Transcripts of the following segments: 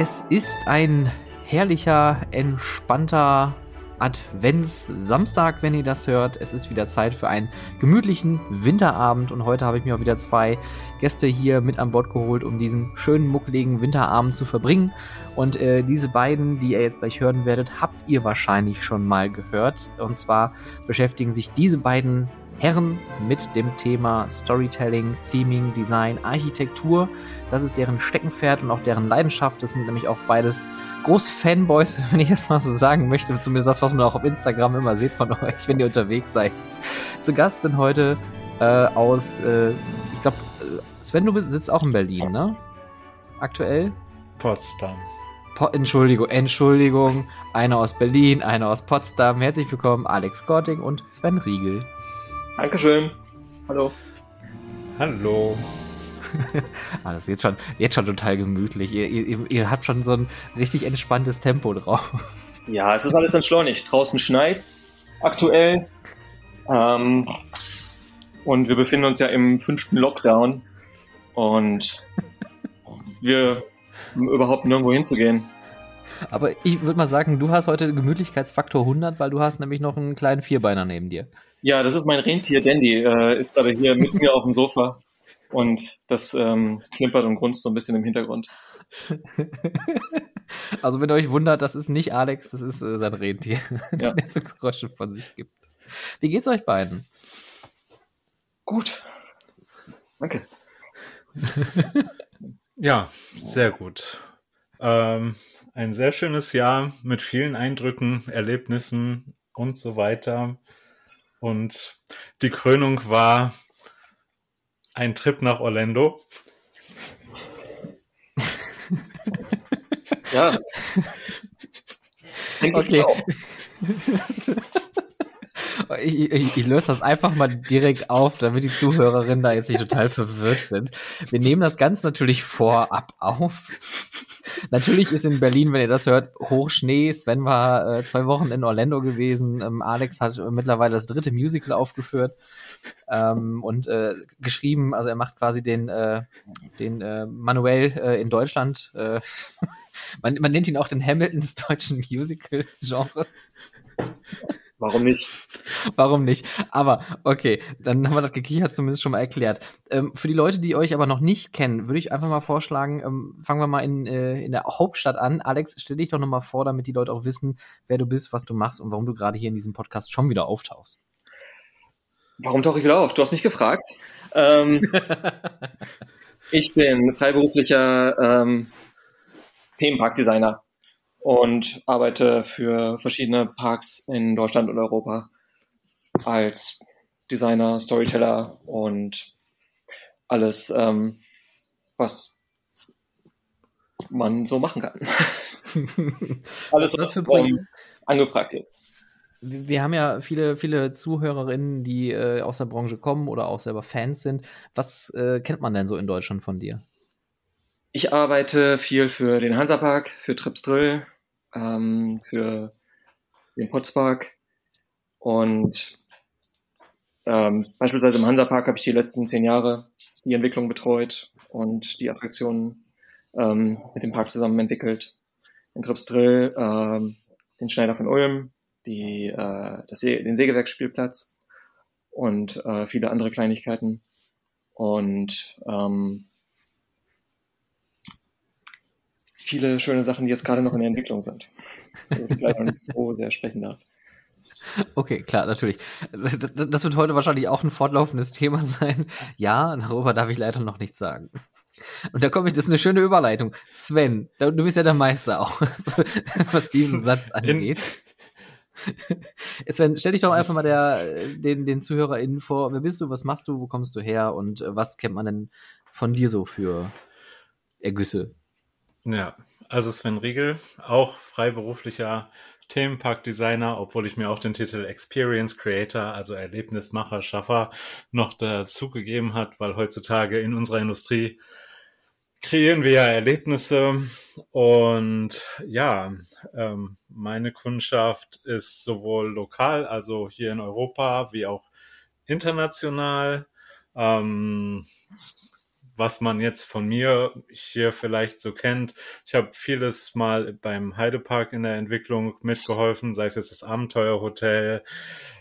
Es ist ein herrlicher, entspannter Advents-Samstag, wenn ihr das hört. Es ist wieder Zeit für einen gemütlichen Winterabend und heute habe ich mir auch wieder zwei Gäste hier mit an Bord geholt, um diesen schönen, muckeligen Winterabend zu verbringen. Und äh, diese beiden, die ihr jetzt gleich hören werdet, habt ihr wahrscheinlich schon mal gehört. Und zwar beschäftigen sich diese beiden Herren mit dem Thema Storytelling, Theming, Design, Architektur. Das ist deren Steckenpferd und auch deren Leidenschaft. Das sind nämlich auch beides große Fanboys, wenn ich das mal so sagen möchte. Zumindest das, was man auch auf Instagram immer sieht von euch, wenn ihr unterwegs seid. Zu Gast sind heute äh, aus, äh, ich glaube, Sven, du sitzt auch in Berlin, ne? Aktuell? Potsdam. Po Entschuldigung, Entschuldigung. Einer aus Berlin, einer aus Potsdam. Herzlich willkommen, Alex Gotting und Sven Riegel. Dankeschön. Hallo. Hallo. ah, das ist jetzt schon, jetzt schon total gemütlich. Ihr, ihr, ihr habt schon so ein richtig entspanntes Tempo drauf. Ja, es ist alles entschleunigt. Draußen schneit's aktuell. Ähm, und wir befinden uns ja im fünften Lockdown. Und wir haben überhaupt nirgendwo hinzugehen. Aber ich würde mal sagen, du hast heute Gemütlichkeitsfaktor 100, weil du hast nämlich noch einen kleinen Vierbeiner neben dir. Ja, das ist mein Rentier Dandy, äh, ist gerade hier mit mir auf dem Sofa und das ähm, klimpert und grunzt so ein bisschen im Hintergrund. also wenn ihr euch wundert, das ist nicht Alex, das ist äh, sein Rentier, ja. der so Geräusche von sich gibt. Wie geht's euch beiden? Gut. Danke. ja, sehr gut. Ähm, ein sehr schönes Jahr mit vielen Eindrücken, Erlebnissen und so weiter. Und die Krönung war ein Trip nach Orlando. ja. okay. Ich, ich, ich, löse das einfach mal direkt auf, damit die Zuhörerinnen da jetzt nicht total verwirrt sind. Wir nehmen das Ganze natürlich vorab auf. Natürlich ist in Berlin, wenn ihr das hört, Hochschnee. Sven war äh, zwei Wochen in Orlando gewesen. Ähm, Alex hat mittlerweile das dritte Musical aufgeführt ähm, und äh, geschrieben. Also er macht quasi den, äh, den äh, Manuel äh, in Deutschland. Äh, man, man nennt ihn auch den Hamilton des deutschen Musical-Genres. Warum nicht? Warum nicht? Aber okay, dann haben wir das gekichert zumindest schon mal erklärt. Ähm, für die Leute, die euch aber noch nicht kennen, würde ich einfach mal vorschlagen, ähm, fangen wir mal in, äh, in der Hauptstadt an. Alex, stell dich doch nochmal vor, damit die Leute auch wissen, wer du bist, was du machst und warum du gerade hier in diesem Podcast schon wieder auftauchst. Warum tauche ich wieder auf? Du hast mich gefragt. Ähm, ich bin freiberuflicher ähm, Themenparkdesigner und arbeite für verschiedene Parks in Deutschland und Europa als Designer, Storyteller und alles, ähm, was man so machen kann. alles, was, was ähm, angefragt wird. Wir haben ja viele, viele Zuhörerinnen, die äh, aus der Branche kommen oder auch selber Fans sind. Was äh, kennt man denn so in Deutschland von dir? Ich arbeite viel für den Hansapark, für Trips Drill, ähm, für den Potspark und ähm, beispielsweise im Hansapark habe ich die letzten zehn Jahre die Entwicklung betreut und die Attraktionen ähm, mit dem Park zusammen entwickelt. In Trips Drill ähm, den Schneider von Ulm, die, äh, das den Sägewerksspielplatz und äh, viele andere Kleinigkeiten. Und ähm, viele schöne Sachen, die jetzt gerade noch in der Entwicklung sind. Wo ich leider noch nicht so sehr sprechen darf. Okay, klar, natürlich. Das, das, das, wird heute wahrscheinlich auch ein fortlaufendes Thema sein. Ja, darüber darf ich leider noch nichts sagen. Und da komme ich, das ist eine schöne Überleitung. Sven, du bist ja der Meister auch, was diesen Satz angeht. Sven, stell dich doch einfach mal der, den, den ZuhörerInnen vor. Wer bist du, was machst du, wo kommst du her und was kennt man denn von dir so für Ergüsse? Ja, also Sven Riegel, auch freiberuflicher Themenparkdesigner, obwohl ich mir auch den Titel Experience Creator, also Erlebnismacher, Schaffer, noch dazugegeben hat, weil heutzutage in unserer Industrie kreieren wir ja Erlebnisse und ja, ähm, meine Kundschaft ist sowohl lokal, also hier in Europa, wie auch international. Ähm, was man jetzt von mir hier vielleicht so kennt. Ich habe vieles mal beim Heidepark in der Entwicklung mitgeholfen, sei es jetzt das Abenteuerhotel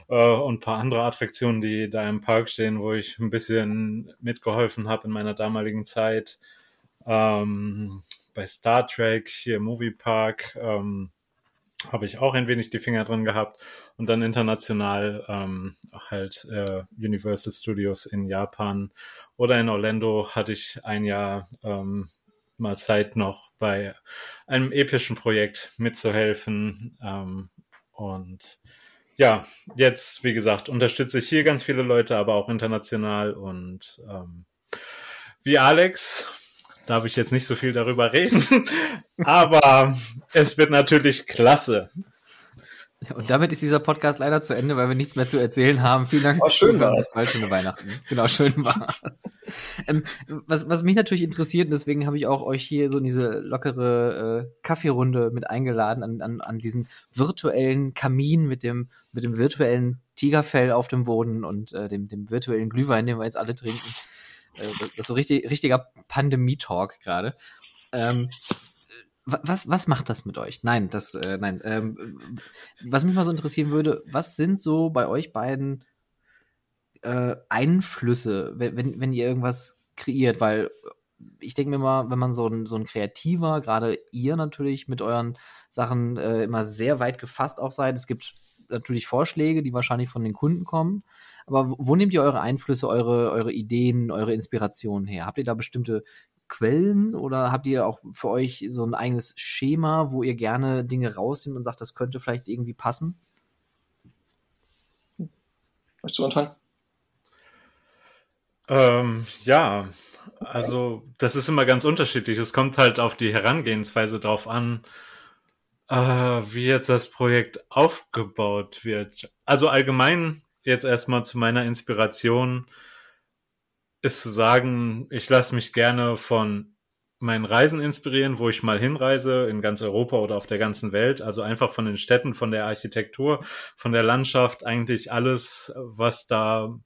äh, und paar andere Attraktionen, die da im Park stehen, wo ich ein bisschen mitgeholfen habe in meiner damaligen Zeit. Ähm, bei Star Trek hier im Moviepark ähm, habe ich auch ein wenig die Finger drin gehabt. Und dann international ähm, halt äh, Universal Studios in Japan oder in Orlando hatte ich ein Jahr ähm, mal Zeit noch bei einem epischen Projekt mitzuhelfen. Ähm, und ja, jetzt, wie gesagt, unterstütze ich hier ganz viele Leute, aber auch international. Und ähm, wie Alex darf ich jetzt nicht so viel darüber reden, aber es wird natürlich klasse. Und damit ist dieser Podcast leider zu Ende, weil wir nichts mehr zu erzählen haben. Vielen Dank. Oh, schön war's. Schöne Weihnachten. Genau, schön war's. ähm, was, was mich natürlich interessiert, und deswegen habe ich auch euch hier so in diese lockere äh, Kaffeerunde mit eingeladen, an, an, an diesen virtuellen Kamin mit dem, mit dem virtuellen Tigerfell auf dem Boden und äh, dem, dem virtuellen Glühwein, den wir jetzt alle trinken. Äh, das ist so richtig, richtiger Pandemie-Talk gerade. Ähm, was, was macht das mit euch? Nein, das, äh, nein. Ähm, was mich mal so interessieren würde, was sind so bei euch beiden äh, Einflüsse, wenn, wenn ihr irgendwas kreiert? Weil ich denke mir mal, wenn man so ein, so ein Kreativer, gerade ihr natürlich mit euren Sachen äh, immer sehr weit gefasst auch seid, es gibt natürlich Vorschläge, die wahrscheinlich von den Kunden kommen. Aber wo nehmt ihr eure Einflüsse, eure, eure Ideen, eure Inspirationen her? Habt ihr da bestimmte Quellen oder habt ihr auch für euch so ein eigenes Schema, wo ihr gerne Dinge rausnehmt und sagt, das könnte vielleicht irgendwie passen? Möchtest du anfangen? Ähm, ja, also das ist immer ganz unterschiedlich. Es kommt halt auf die Herangehensweise drauf an, äh, wie jetzt das Projekt aufgebaut wird. Also allgemein jetzt erstmal zu meiner Inspiration ist zu sagen, ich lasse mich gerne von meinen Reisen inspirieren, wo ich mal hinreise, in ganz Europa oder auf der ganzen Welt. Also einfach von den Städten, von der Architektur, von der Landschaft, eigentlich alles, was da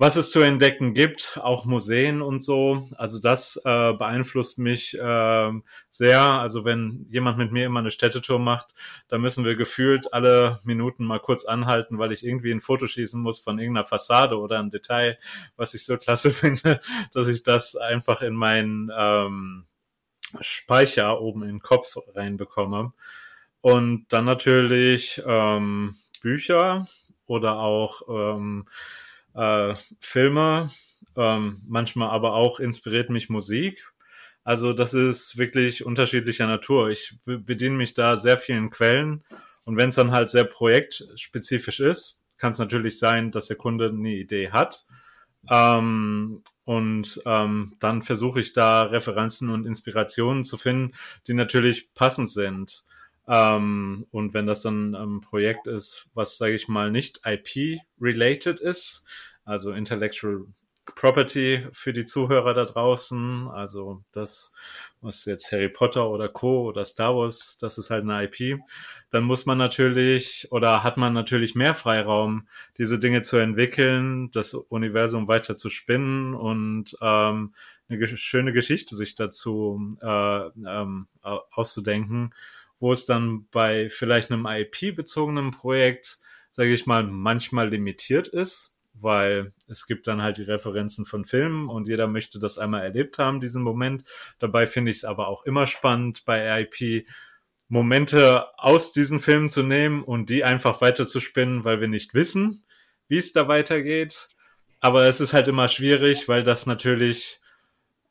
was es zu entdecken gibt, auch Museen und so. Also das äh, beeinflusst mich äh, sehr. Also wenn jemand mit mir immer eine Städtetour macht, da müssen wir gefühlt alle Minuten mal kurz anhalten, weil ich irgendwie ein Foto schießen muss von irgendeiner Fassade oder einem Detail, was ich so klasse finde, dass ich das einfach in meinen ähm, Speicher oben in den Kopf reinbekomme. Und dann natürlich ähm, Bücher oder auch ähm, äh, Filme, ähm, manchmal aber auch inspiriert mich Musik. Also das ist wirklich unterschiedlicher Natur. Ich bediene mich da sehr vielen Quellen und wenn es dann halt sehr projektspezifisch ist, kann es natürlich sein, dass der Kunde eine Idee hat. Ähm, und ähm, dann versuche ich da Referenzen und Inspirationen zu finden, die natürlich passend sind. Ähm, und wenn das dann ein Projekt ist, was, sage ich mal, nicht IP-related ist, also Intellectual Property für die Zuhörer da draußen, also das, was jetzt Harry Potter oder Co. oder Star Wars, das ist halt eine IP, dann muss man natürlich oder hat man natürlich mehr Freiraum, diese Dinge zu entwickeln, das Universum weiter zu spinnen und ähm, eine schöne Geschichte sich dazu äh, ähm, auszudenken wo es dann bei vielleicht einem IP-bezogenen Projekt, sage ich mal, manchmal limitiert ist, weil es gibt dann halt die Referenzen von Filmen und jeder möchte das einmal erlebt haben, diesen Moment. Dabei finde ich es aber auch immer spannend bei IP Momente aus diesen Filmen zu nehmen und die einfach weiter zu spinnen, weil wir nicht wissen, wie es da weitergeht. Aber es ist halt immer schwierig, weil das natürlich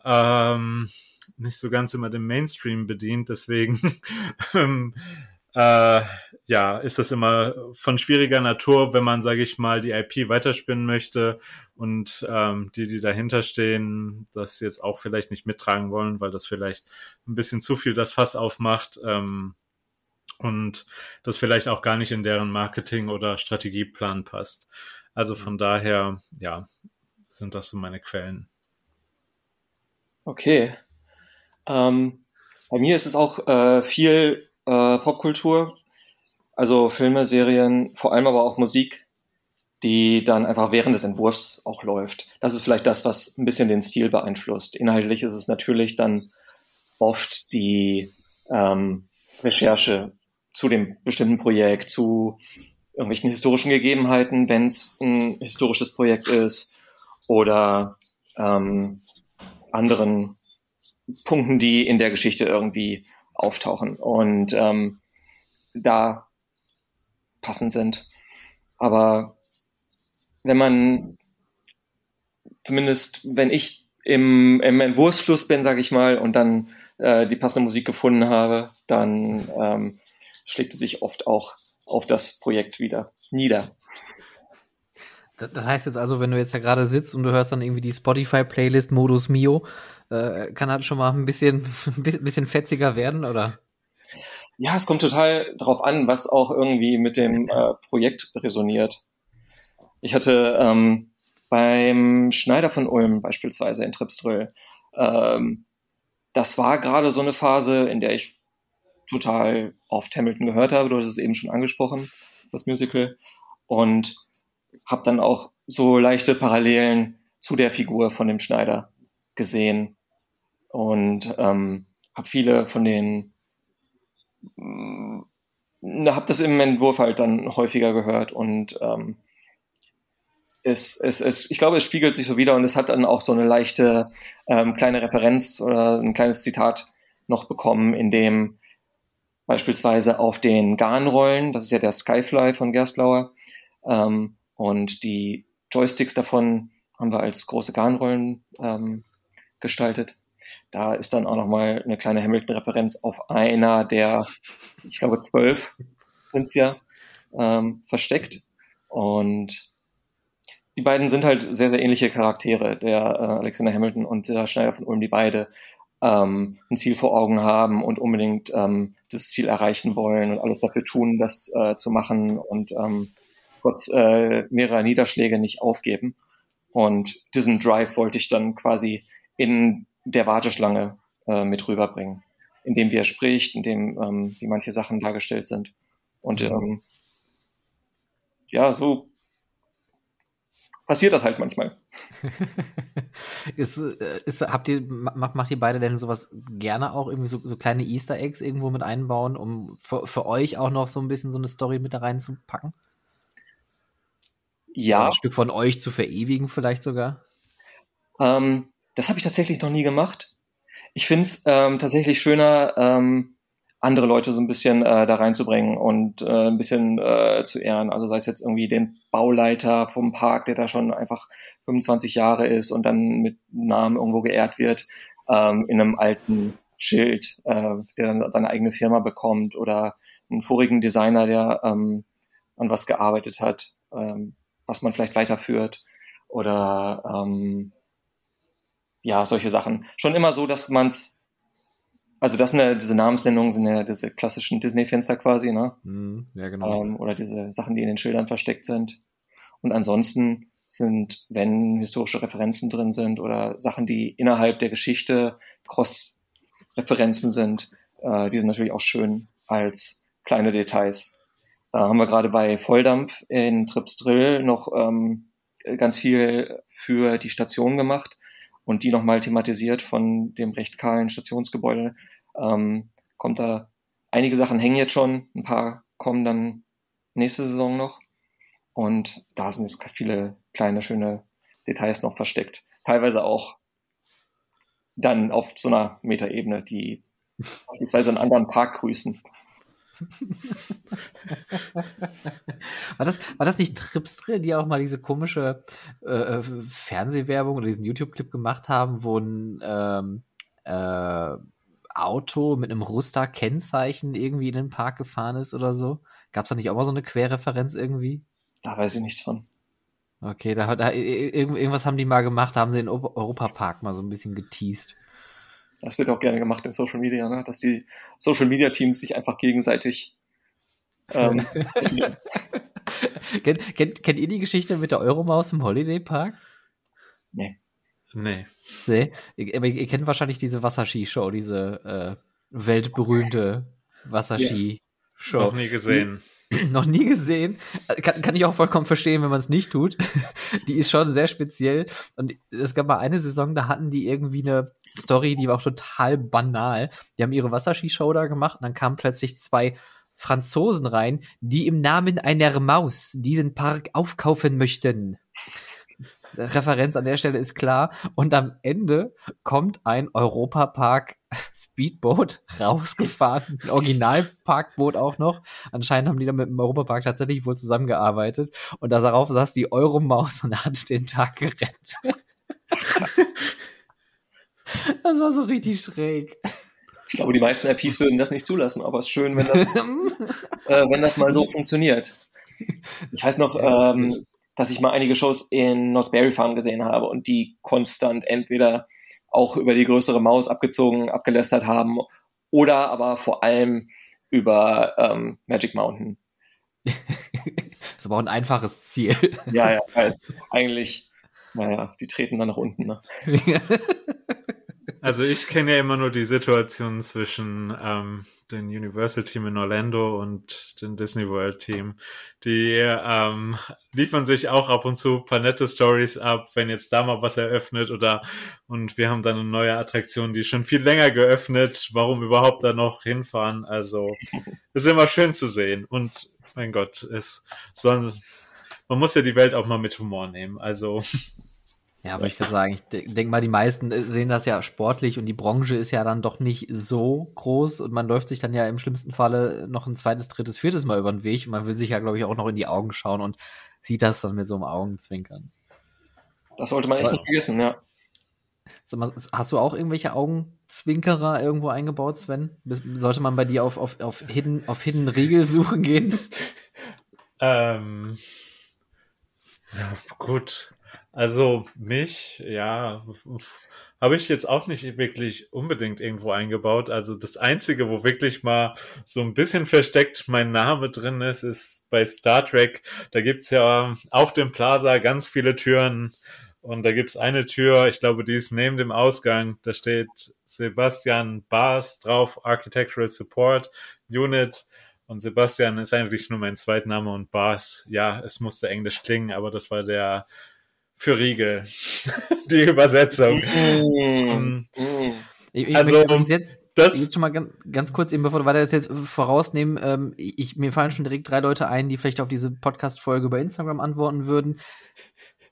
ähm, nicht so ganz immer den Mainstream bedient. Deswegen ähm, äh, ja, ist das immer von schwieriger Natur, wenn man, sage ich mal, die IP weiterspinnen möchte und ähm, die, die dahinter stehen, das jetzt auch vielleicht nicht mittragen wollen, weil das vielleicht ein bisschen zu viel das Fass aufmacht ähm, und das vielleicht auch gar nicht in deren Marketing- oder Strategieplan passt. Also von daher, ja, sind das so meine Quellen. Okay. Ähm, bei mir ist es auch äh, viel äh, Popkultur, also Filme, Serien, vor allem aber auch Musik. die dann einfach während des Entwurfs auch läuft. Das ist vielleicht das, was ein bisschen den Stil beeinflusst. Inhaltlich ist es natürlich dann oft die ähm, Recherche zu dem bestimmten Projekt, zu irgendwelchen historischen Gegebenheiten, wenn es ein historisches Projekt ist, oder ähm, anderen Punkten, die in der Geschichte irgendwie auftauchen und ähm, da passend sind. Aber wenn man zumindest, wenn ich im, im Entwurfsfluss bin, sage ich mal, und dann äh, die passende Musik gefunden habe, dann ähm, schlägt es sich oft auch auf das Projekt wieder nieder. Das heißt jetzt also, wenn du jetzt ja gerade sitzt und du hörst dann irgendwie die Spotify-Playlist Modus Mio, äh, kann das schon mal ein bisschen, bisschen fetziger werden, oder? Ja, es kommt total darauf an, was auch irgendwie mit dem äh, Projekt resoniert. Ich hatte ähm, beim Schneider von Ulm beispielsweise in Tripströll, ähm, das war gerade so eine Phase, in der ich total oft Hamilton gehört habe. Du hast es eben schon angesprochen, das Musical. Und habe dann auch so leichte Parallelen zu der Figur von dem Schneider gesehen. Und ähm, habe viele von den äh, habe das im Entwurf halt dann häufiger gehört und ähm, es, es, es, ich glaube, es spiegelt sich so wieder und es hat dann auch so eine leichte ähm, kleine Referenz oder ein kleines Zitat noch bekommen, in dem beispielsweise auf den Garnrollen, das ist ja der Skyfly von Gerstlauer, ähm, und die Joysticks davon haben wir als große Garnrollen ähm, gestaltet. Da ist dann auch nochmal eine kleine Hamilton-Referenz auf einer der, ich glaube, zwölf sind es ja, ähm, versteckt. Und die beiden sind halt sehr, sehr ähnliche Charaktere, der äh, Alexander Hamilton und der Schneider von Ulm, die beide ähm, ein Ziel vor Augen haben und unbedingt ähm, das Ziel erreichen wollen und alles dafür tun, das äh, zu machen und ähm, trotz äh, mehrerer Niederschläge nicht aufgeben. Und diesen Drive wollte ich dann quasi in der Warteschlange äh, mit rüberbringen, indem wie er spricht, indem ähm, wie manche Sachen dargestellt sind. Und ähm, ja, so passiert das halt manchmal. ist, äh, ist, habt ihr, macht, macht ihr beide denn sowas gerne auch irgendwie so, so kleine Easter Eggs irgendwo mit einbauen, um für, für euch auch noch so ein bisschen so eine Story mit da reinzupacken? Ja. Ein Stück von euch zu verewigen, vielleicht sogar? Ähm, das habe ich tatsächlich noch nie gemacht. Ich finde es ähm, tatsächlich schöner, ähm, andere Leute so ein bisschen äh, da reinzubringen und äh, ein bisschen äh, zu ehren. Also sei es jetzt irgendwie den Bauleiter vom Park, der da schon einfach 25 Jahre ist und dann mit Namen irgendwo geehrt wird, ähm, in einem alten Schild, äh, der dann seine eigene Firma bekommt oder einen vorigen Designer, der ähm, an was gearbeitet hat. Ähm, was man vielleicht weiterführt oder ähm, ja, solche Sachen. Schon immer so, dass man es, also das sind ja, diese Namensnennungen sind ja diese klassischen Disney-Fenster quasi, ne? Mm, ja, genau. Ähm, oder diese Sachen, die in den Schildern versteckt sind. Und ansonsten sind, wenn historische Referenzen drin sind oder Sachen, die innerhalb der Geschichte Cross-Referenzen sind, äh, die sind natürlich auch schön als kleine Details da haben wir gerade bei Volldampf in Tripsdrill noch ähm, ganz viel für die Station gemacht und die nochmal thematisiert von dem recht kahlen Stationsgebäude. Ähm, kommt da, einige Sachen hängen jetzt schon, ein paar kommen dann nächste Saison noch. Und da sind jetzt viele kleine, schöne Details noch versteckt. Teilweise auch dann auf so einer Metaebene, die beispielsweise einen anderen Park grüßen. War, das, war das nicht Tripstre, die auch mal diese komische äh, äh, Fernsehwerbung oder diesen YouTube-Clip gemacht haben, wo ein ähm, äh, Auto mit einem Ruster-Kennzeichen irgendwie in den Park gefahren ist oder so? Gab es da nicht auch mal so eine Querreferenz irgendwie? Da weiß ich nichts von. Okay, da, da irgendwas haben die mal gemacht, haben sie in Europapark mal so ein bisschen geteased. Das wird auch gerne gemacht im Social Media, ne? dass die Social Media Teams sich einfach gegenseitig. Ähm, kennt, kennt, kennt ihr die Geschichte mit der Euromaus im Holiday Park? Nee. Nee. Nee. Aber ihr kennt wahrscheinlich diese Wasserski-Show, diese äh, weltberühmte Wasserski-Show. Noch nie gesehen. noch nie gesehen. Kann, kann ich auch vollkommen verstehen, wenn man es nicht tut. die ist schon sehr speziell. Und es gab mal eine Saison, da hatten die irgendwie eine Story, die war auch total banal. Die haben ihre Wasserskishow da gemacht und dann kamen plötzlich zwei Franzosen rein, die im Namen einer Maus diesen Park aufkaufen möchten. Referenz an der Stelle ist klar. Und am Ende kommt ein Europapark Speedboat rausgefahren. Ein Originalparkboot auch noch. Anscheinend haben die da mit dem Europapark tatsächlich wohl zusammengearbeitet. Und darauf saß die Euromaus und hat den Tag gerettet. das war so richtig schräg. Ich glaube, die meisten IPs würden das nicht zulassen, aber es ist schön, wenn das, äh, wenn das mal so funktioniert. Ich weiß noch, ähm, dass ich mal einige Shows in Nosberry Farm gesehen habe und die konstant entweder auch über die größere Maus abgezogen, abgelästert haben oder aber vor allem über ähm, Magic Mountain. das ist aber auch ein einfaches Ziel. Ja, ja, eigentlich, naja, die treten dann nach unten. Ne? Also ich kenne ja immer nur die Situation zwischen ähm, dem Universal Team in Orlando und dem Disney World Team. Die ähm, liefern sich auch ab und zu paar nette Stories ab, wenn jetzt da mal was eröffnet oder und wir haben dann eine neue Attraktion, die schon viel länger geöffnet. Warum überhaupt da noch hinfahren? Also ist immer schön zu sehen und mein Gott, ist sonst man muss ja die Welt auch mal mit Humor nehmen. Also ja, aber ich kann sagen, ich denke mal, die meisten äh, sehen das ja sportlich und die Branche ist ja dann doch nicht so groß und man läuft sich dann ja im schlimmsten Falle noch ein zweites, drittes, viertes Mal über den Weg und man will sich ja, glaube ich, auch noch in die Augen schauen und sieht das dann mit so einem Augenzwinkern. Das sollte man echt aber, nicht vergessen, ja. Mal, hast du auch irgendwelche Augenzwinkerer irgendwo eingebaut, Sven? Sollte man bei dir auf, auf, auf Hidden, auf Hidden Riegel suchen gehen? ähm, ja, gut. Also mich, ja, habe ich jetzt auch nicht wirklich unbedingt irgendwo eingebaut. Also das Einzige, wo wirklich mal so ein bisschen versteckt mein Name drin ist, ist bei Star Trek. Da gibt's ja auf dem Plaza ganz viele Türen. Und da gibt's eine Tür, ich glaube, die ist neben dem Ausgang. Da steht Sebastian Bars drauf, Architectural Support Unit. Und Sebastian ist eigentlich nur mein Zweitname und Bars, ja, es musste englisch klingen, aber das war der für Riegel. die Übersetzung. Mm, mm. Ich, also, jetzt, das jetzt schon mal ganz, ganz, kurz, eben bevor wir das jetzt vorausnehmen, ähm, ich, mir fallen schon direkt drei Leute ein, die vielleicht auf diese Podcast-Folge über Instagram antworten würden.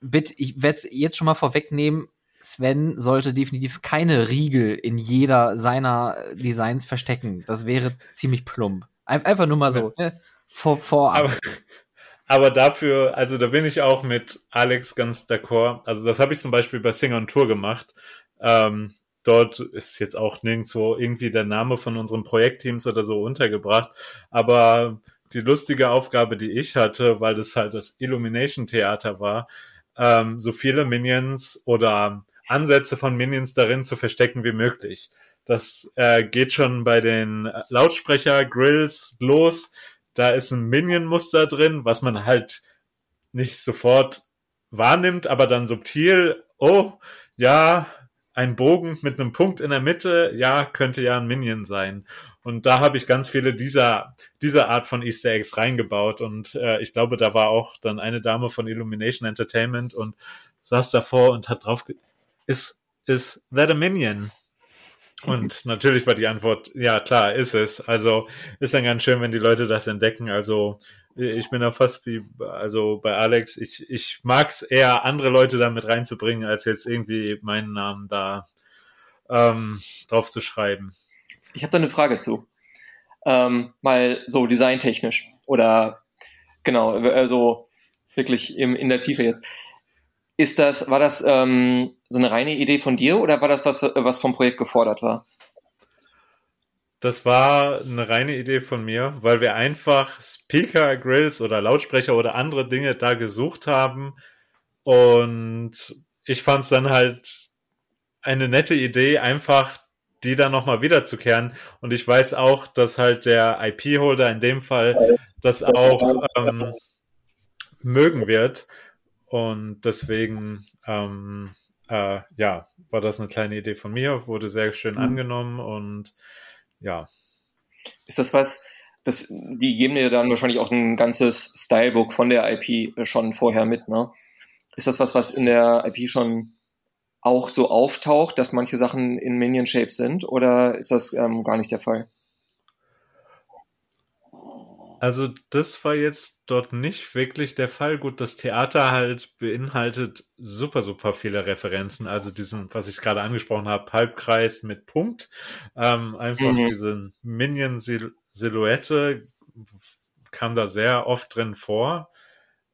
Bitte, ich werde es jetzt schon mal vorwegnehmen. Sven sollte definitiv keine Riegel in jeder seiner Designs verstecken. Das wäre ziemlich plump. Einfach nur mal so. Ne? Vor, vorab. Aber, aber dafür, also da bin ich auch mit Alex ganz d'accord. Also das habe ich zum Beispiel bei Sing on Tour gemacht. Ähm, dort ist jetzt auch nirgendwo irgendwie der Name von unseren Projektteams oder so untergebracht. Aber die lustige Aufgabe, die ich hatte, weil das halt das Illumination Theater war, ähm, so viele Minions oder Ansätze von Minions darin zu verstecken wie möglich. Das äh, geht schon bei den Lautsprecher-Grills los da ist ein Minion-Muster drin, was man halt nicht sofort wahrnimmt, aber dann subtil, oh, ja, ein Bogen mit einem Punkt in der Mitte, ja, könnte ja ein Minion sein. Und da habe ich ganz viele dieser, dieser Art von Easter Eggs reingebaut. Und äh, ich glaube, da war auch dann eine Dame von Illumination Entertainment und saß davor und hat drauf, ist, ist that a Minion? Und natürlich war die Antwort, ja klar, ist es. Also ist dann ganz schön, wenn die Leute das entdecken. Also ich bin da fast wie, also bei Alex, ich, ich mag es eher, andere Leute da mit reinzubringen, als jetzt irgendwie meinen Namen da ähm, drauf zu schreiben. Ich habe da eine Frage zu. Ähm, mal so designtechnisch oder genau, also wirklich im, in der Tiefe jetzt. Ist das, war das ähm, so eine reine Idee von dir oder war das was, was vom Projekt gefordert war? Das war eine reine Idee von mir, weil wir einfach Speaker, Grills oder Lautsprecher oder andere Dinge da gesucht haben. Und ich fand es dann halt eine nette Idee, einfach die dann nochmal wiederzukehren. Und ich weiß auch, dass halt der IP-Holder in dem Fall das auch ähm, mögen wird. Und deswegen, ähm, äh, ja, war das eine kleine Idee von mir, wurde sehr schön mhm. angenommen und ja. Ist das was, das, die geben dir dann wahrscheinlich auch ein ganzes Stylebook von der IP schon vorher mit, ne? Ist das was, was in der IP schon auch so auftaucht, dass manche Sachen in Minion Shapes sind, oder ist das ähm, gar nicht der Fall? Also das war jetzt dort nicht wirklich der Fall. Gut, das Theater halt beinhaltet super, super viele Referenzen. Also diesen, was ich gerade angesprochen habe, Halbkreis mit Punkt. Ähm, einfach mhm. diese Minion-Silhouette kam da sehr oft drin vor.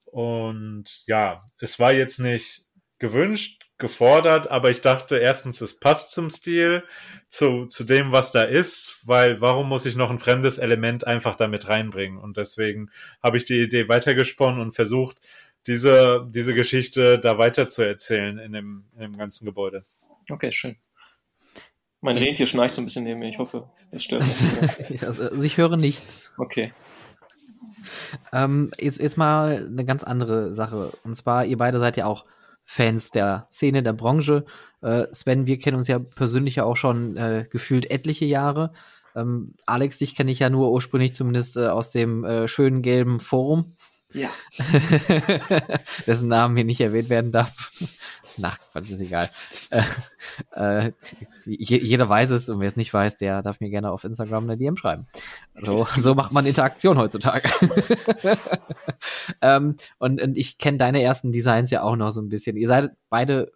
Und ja, es war jetzt nicht gewünscht, gefordert, aber ich dachte erstens, es passt zum Stil, zu, zu dem, was da ist, weil warum muss ich noch ein fremdes Element einfach damit reinbringen? Und deswegen habe ich die Idee weitergesponnen und versucht, diese, diese Geschichte da weiter zu erzählen in dem, in dem ganzen Gebäude. Okay, schön. Mein Rentier schnarcht so ein bisschen neben mir. Ich hoffe, es stört nicht. also, ich höre nichts. Okay. Ähm, jetzt, jetzt mal eine ganz andere Sache. Und zwar, ihr beide seid ja auch Fans der Szene, der Branche. Äh, Sven, wir kennen uns ja persönlich ja auch schon äh, gefühlt etliche Jahre. Ähm, Alex, dich kenne ich ja nur ursprünglich zumindest äh, aus dem äh, schönen gelben Forum. Ja. Dessen Namen hier nicht erwähnt werden darf. Nach Quatsch, ist egal. Äh, äh, jeder weiß es und wer es nicht weiß, der darf mir gerne auf Instagram eine DM schreiben. So, so macht man Interaktion heutzutage. ähm, und, und ich kenne deine ersten Designs ja auch noch so ein bisschen. Ihr seid beide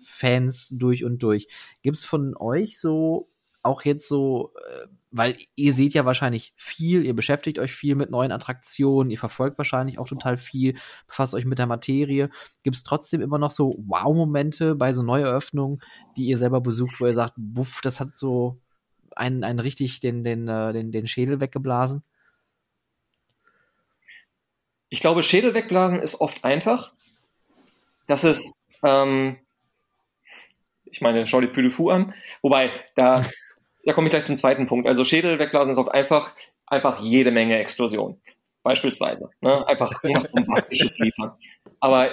Fans durch und durch. Gibt es von euch so auch jetzt so, äh, weil ihr seht ja wahrscheinlich viel, ihr beschäftigt euch viel mit neuen Attraktionen, ihr verfolgt wahrscheinlich auch total viel, befasst euch mit der Materie. Gibt es trotzdem immer noch so Wow-Momente bei so Neueröffnungen, die ihr selber besucht, wo ihr sagt, buff, das hat so einen, einen richtig den, den, äh, den, den Schädel weggeblasen? Ich glaube, Schädel wegblasen ist oft einfach. Das ist, ähm, ich meine, schau dir Püdefu an. Wobei, da da komme ich gleich zum zweiten Punkt. Also Schädel wegblasen ist oft einfach, einfach jede Menge Explosion. Beispielsweise. Ne? Einfach irgendwas Bombastisches liefern. Aber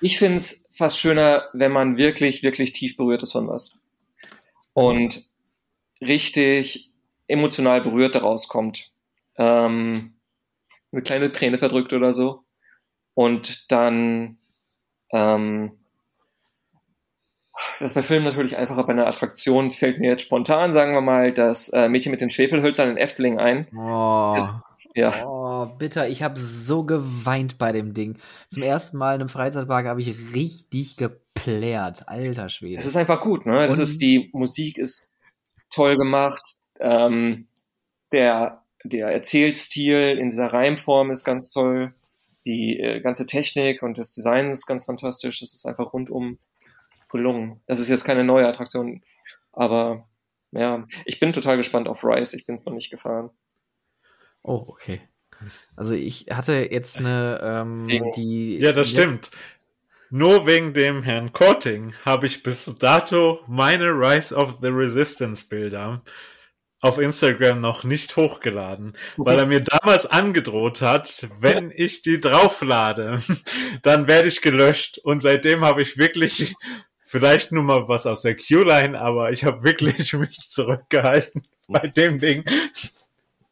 ich finde es fast schöner, wenn man wirklich, wirklich tief berührt ist von was. Und richtig emotional berührt daraus kommt. Ähm, eine kleine Träne verdrückt oder so. Und dann ähm, das ist bei Filmen natürlich einfacher. Bei einer Attraktion fällt mir jetzt spontan, sagen wir mal, das äh, Mädchen mit den Schwefelhölzern in Efteling ein. Oh. Das, ja. Oh, bitter. Ich habe so geweint bei dem Ding. Zum ersten Mal in einem Freizeitpark habe ich richtig geplärt. Alter Schwede. Es ist einfach gut, ne? Das Und ist, die Musik ist toll gemacht. Ähm, der, der Erzählstil in dieser Reimform ist ganz toll. Die äh, ganze Technik und das Design ist ganz fantastisch. Es ist einfach rundum gelungen. Das ist jetzt keine neue Attraktion, aber ja, ich bin total gespannt auf Rise. Ich bin es noch nicht gefahren. Oh, okay. Also ich hatte jetzt eine, ähm, die. Ja, das stimmt. Nur wegen dem Herrn Korting habe ich bis dato meine Rise of the Resistance Bilder auf Instagram noch nicht hochgeladen, weil er mir damals angedroht hat, wenn ich die drauflade, dann werde ich gelöscht. Und seitdem habe ich wirklich vielleicht nur mal was aus der Q-Line, aber ich habe wirklich mich zurückgehalten bei dem Ding.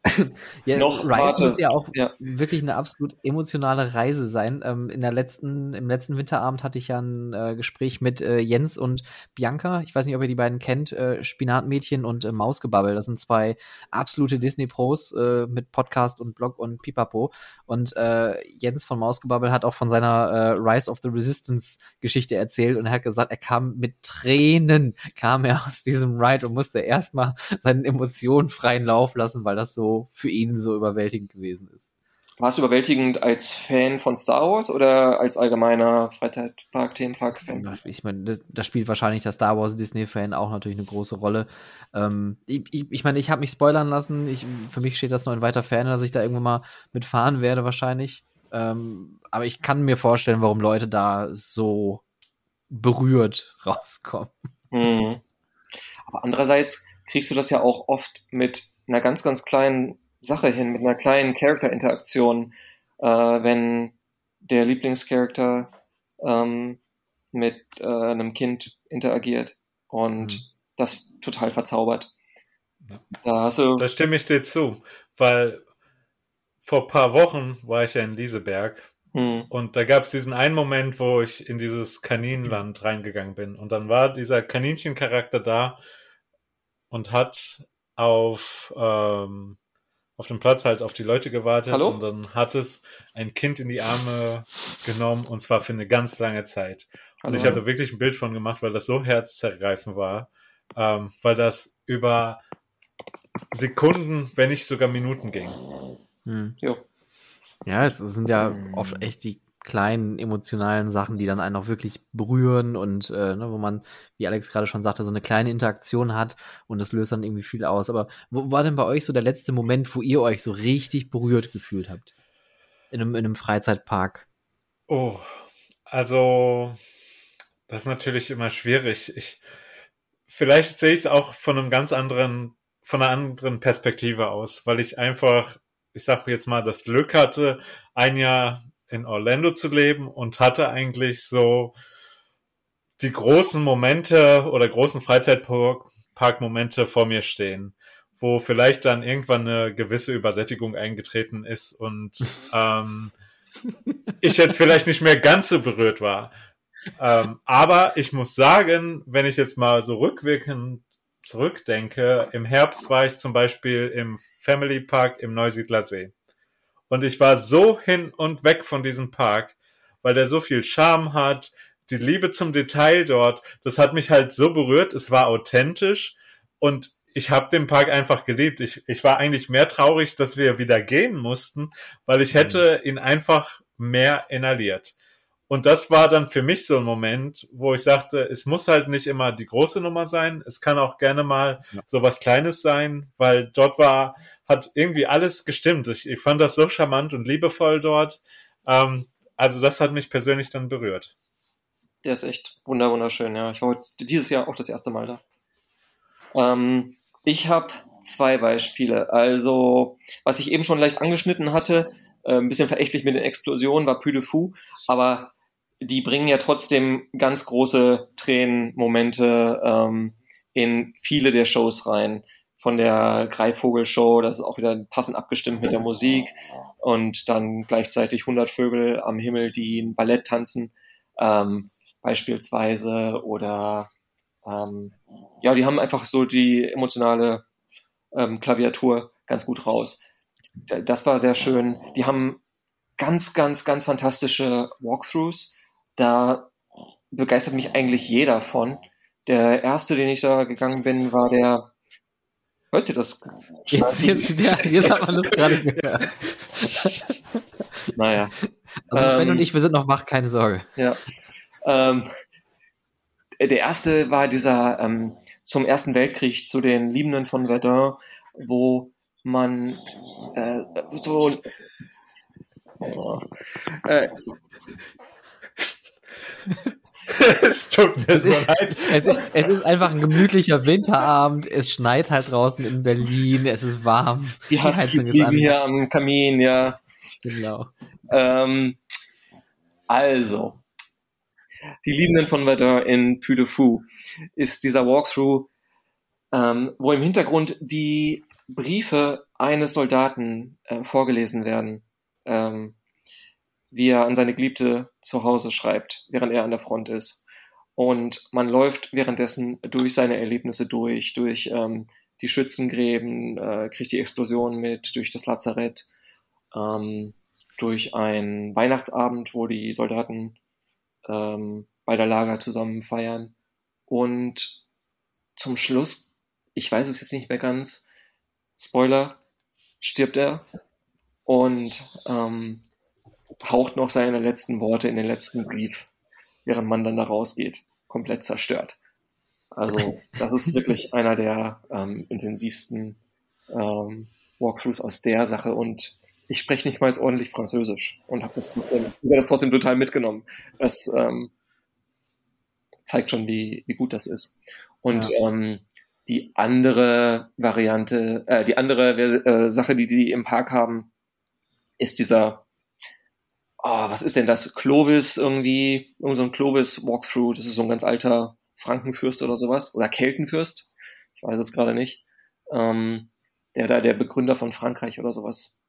ja, Noch Rise warte. muss ja auch ja. wirklich eine absolut emotionale Reise sein. Ähm, in der letzten, Im letzten Winterabend hatte ich ja ein äh, Gespräch mit äh, Jens und Bianca. Ich weiß nicht, ob ihr die beiden kennt. Äh, Spinatmädchen und äh, Mausgebabbel. Das sind zwei absolute Disney-Pros äh, mit Podcast und Blog und Pipapo. Und äh, Jens von Mausgebabbel hat auch von seiner Rise of the Resistance Geschichte erzählt und er hat gesagt, er kam mit Tränen, kam er aus diesem Ride und musste erstmal seinen Emotionen freien Lauf lassen, weil das so für ihn so überwältigend gewesen ist. War es überwältigend als Fan von Star Wars oder als allgemeiner Freizeitpark, Themenpark-Fan? Ich meine, das, das, spielt wahrscheinlich der Star Wars Disney-Fan auch natürlich eine große Rolle. Ähm, ich, ich, ich meine, ich habe mich spoilern lassen. Ich, für mich steht das noch in weiter Ferne, dass ich da irgendwann mal mitfahren werde, wahrscheinlich. Ähm, aber ich kann mir vorstellen, warum Leute da so berührt rauskommen. Mhm. Aber andererseits kriegst du das ja auch oft mit einer ganz, ganz kleinen Sache hin, mit einer kleinen Character-Interaktion, äh, wenn der Lieblingscharakter ähm, mit äh, einem Kind interagiert und mhm. das total verzaubert. Ja. Da, hast du da stimme ich dir zu. weil vor ein paar Wochen war ich ja in Lieseberg hm. und da gab es diesen einen Moment, wo ich in dieses Kaninenland reingegangen bin und dann war dieser Kaninchencharakter da und hat auf ähm, auf dem Platz halt auf die Leute gewartet Hallo? und dann hat es ein Kind in die Arme genommen und zwar für eine ganz lange Zeit. Hallo. Und ich habe da wirklich ein Bild von gemacht, weil das so herzzergreifend war, ähm, weil das über Sekunden, wenn nicht sogar Minuten ging. Hm. Ja, es sind ja oft echt die kleinen emotionalen Sachen, die dann einen auch wirklich berühren und äh, ne, wo man, wie Alex gerade schon sagte, so eine kleine Interaktion hat und das löst dann irgendwie viel aus. Aber wo war denn bei euch so der letzte Moment, wo ihr euch so richtig berührt gefühlt habt? In einem, in einem Freizeitpark? Oh, also das ist natürlich immer schwierig. Ich vielleicht sehe ich es auch von einem ganz anderen, von einer anderen Perspektive aus, weil ich einfach, ich sage jetzt mal, das Glück hatte, ein Jahr in Orlando zu leben und hatte eigentlich so die großen Momente oder großen Freizeitpark-Momente vor mir stehen, wo vielleicht dann irgendwann eine gewisse Übersättigung eingetreten ist und ähm, ich jetzt vielleicht nicht mehr ganz so berührt war. Ähm, aber ich muss sagen, wenn ich jetzt mal so rückwirkend zurückdenke, im Herbst war ich zum Beispiel im Family Park im Neusiedler See. Und ich war so hin und weg von diesem Park, weil der so viel Charme hat. Die Liebe zum Detail dort, das hat mich halt so berührt. Es war authentisch und ich habe den Park einfach geliebt. Ich, ich war eigentlich mehr traurig, dass wir wieder gehen mussten, weil ich hätte ihn einfach mehr inhaliert. Und das war dann für mich so ein Moment, wo ich sagte, es muss halt nicht immer die große Nummer sein. Es kann auch gerne mal ja. so was Kleines sein, weil dort war, hat irgendwie alles gestimmt. Ich, ich fand das so charmant und liebevoll dort. Ähm, also das hat mich persönlich dann berührt. Der ist echt wunderschön, ja. Ich war heute dieses Jahr auch das erste Mal da. Ähm, ich habe zwei Beispiele. Also, was ich eben schon leicht angeschnitten hatte, äh, ein bisschen verächtlich mit den Explosionen, war Puy de Fou, aber die bringen ja trotzdem ganz große Tränenmomente ähm, in viele der Shows rein. Von der Greifvogel-Show, das ist auch wieder passend abgestimmt mit der Musik und dann gleichzeitig 100 Vögel am Himmel, die ein Ballett tanzen, ähm, beispielsweise oder ähm, ja, die haben einfach so die emotionale ähm, Klaviatur ganz gut raus. Das war sehr schön. Die haben ganz, ganz, ganz fantastische Walkthroughs da begeistert mich eigentlich jeder von. Der erste, den ich da gegangen bin, war der. Hört ihr das? Jetzt, jetzt, ja, jetzt hat man das gerade gehört. naja. Also Sven ähm, und ich, wir sind noch wach, keine Sorge. Ja. Ähm, der erste war dieser ähm, zum Ersten Weltkrieg zu den Liebenden von Verdun, wo man äh, so äh, es tut mir es so ist, leid. Es ist, es ist, einfach ein gemütlicher Winterabend. Es schneit halt draußen in Berlin. Es ist warm. Die Heizung ist an. hier am Kamin, ja. Genau. Ähm, also, die Liebenden von Verdun in Puy de Fou ist dieser Walkthrough, ähm, wo im Hintergrund die Briefe eines Soldaten äh, vorgelesen werden. Ähm, wie er an seine Geliebte zu Hause schreibt, während er an der Front ist. Und man läuft währenddessen durch seine Erlebnisse durch, durch ähm, die Schützengräben, äh, kriegt die Explosion mit, durch das Lazarett, ähm, durch einen Weihnachtsabend, wo die Soldaten ähm, bei der Lager zusammen feiern. Und zum Schluss, ich weiß es jetzt nicht mehr ganz, Spoiler, stirbt er. Und ähm, haucht noch seine letzten Worte in den letzten Brief, während man dann da rausgeht, komplett zerstört. Also das ist wirklich einer der ähm, intensivsten ähm, Walkthroughs aus der Sache und ich spreche nicht mal ordentlich Französisch und habe das trotzdem, das trotzdem total mitgenommen. Das ähm, zeigt schon, wie, wie gut das ist. Und ja. ähm, die andere Variante, äh, die andere äh, Sache, die die im Park haben, ist dieser oh, was ist denn das? Clovis irgendwie, irgend so ein Clovis Walkthrough, das ist so ein ganz alter Frankenfürst oder sowas, oder Keltenfürst, ich weiß es gerade nicht. Ähm, der da der Begründer von Frankreich oder sowas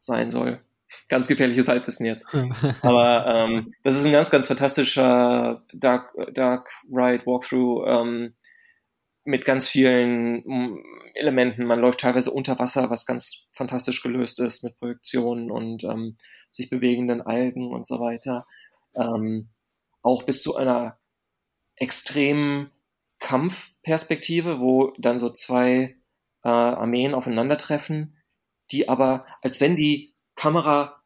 sein soll. Ganz gefährliches Halbwissen jetzt. Aber ähm, das ist ein ganz, ganz fantastischer Dark, Dark Ride Walkthrough ähm, mit ganz vielen mm, Elementen. Man läuft teilweise unter Wasser, was ganz fantastisch gelöst ist mit Projektionen und ähm, sich bewegenden Algen und so weiter. Ähm, auch bis zu einer extremen Kampfperspektive, wo dann so zwei äh, Armeen aufeinandertreffen, die aber, als wenn die Kamera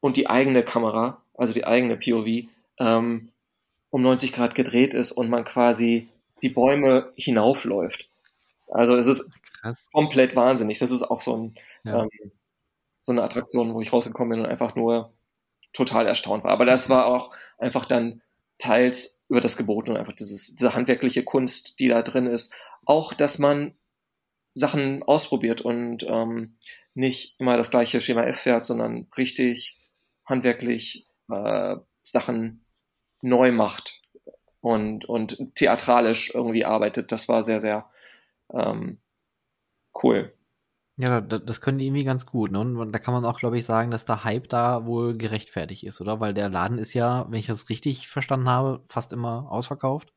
und die eigene Kamera, also die eigene POV, ähm, um 90 Grad gedreht ist und man quasi die Bäume hinaufläuft. Also es ist Krass. komplett wahnsinnig. Das ist auch so, ein, ja. ähm, so eine Attraktion, wo ich rausgekommen bin und einfach nur total erstaunt war. Aber das war auch einfach dann teils über das Gebot und einfach dieses, diese handwerkliche Kunst, die da drin ist. Auch, dass man Sachen ausprobiert und ähm, nicht immer das gleiche Schema F fährt, sondern richtig handwerklich äh, Sachen neu macht und, und theatralisch irgendwie arbeitet. Das war sehr, sehr ähm, cool. Ja, das können die irgendwie ganz gut. Ne? Und da kann man auch, glaube ich, sagen, dass der Hype da wohl gerechtfertigt ist, oder? Weil der Laden ist ja, wenn ich das richtig verstanden habe, fast immer ausverkauft.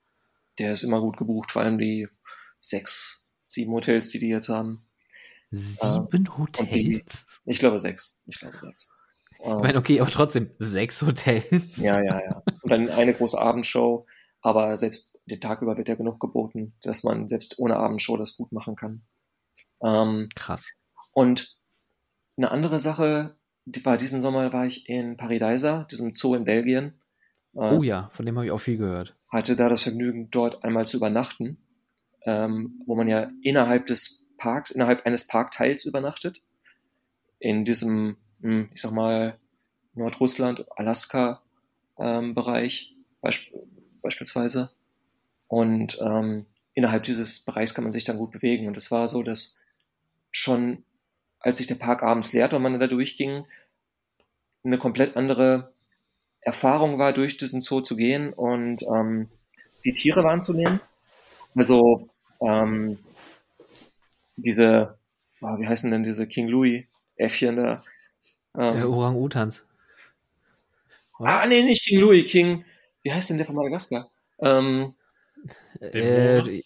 Der ist immer gut gebucht, vor allem die sechs, sieben Hotels, die die jetzt haben. Sieben äh, Hotels? Die, ich glaube sechs. Ich glaube sechs. Ich meine, okay, aber trotzdem sechs Hotels. Ja, ja, ja. Und dann eine große Abendshow. Aber selbst den Tag über wird ja genug geboten, dass man selbst ohne Abendshow das gut machen kann. Ähm, Krass. Und eine andere Sache, die war diesen Sommer war ich in Paradisa, diesem Zoo in Belgien. Äh, oh ja, von dem habe ich auch viel gehört. Hatte da das Vergnügen, dort einmal zu übernachten, ähm, wo man ja innerhalb des Parks, innerhalb eines Parkteils übernachtet. In diesem, hm, ich sag mal, Nordrussland, Alaska ähm, Bereich beispielsweise. Und ähm, innerhalb dieses Bereichs kann man sich dann gut bewegen. Und es war so, dass schon als sich der Park abends leerte und man da durchging, eine komplett andere Erfahrung war, durch diesen Zoo zu gehen und ähm, die Tiere wahrzunehmen. Also ähm, diese, oh, wie heißen denn diese King Louis Äffchen da? Ähm, der Orang-Utans. Ah, nee, nicht King Louis, King, wie heißt denn der von Madagaskar? Ähm, äh,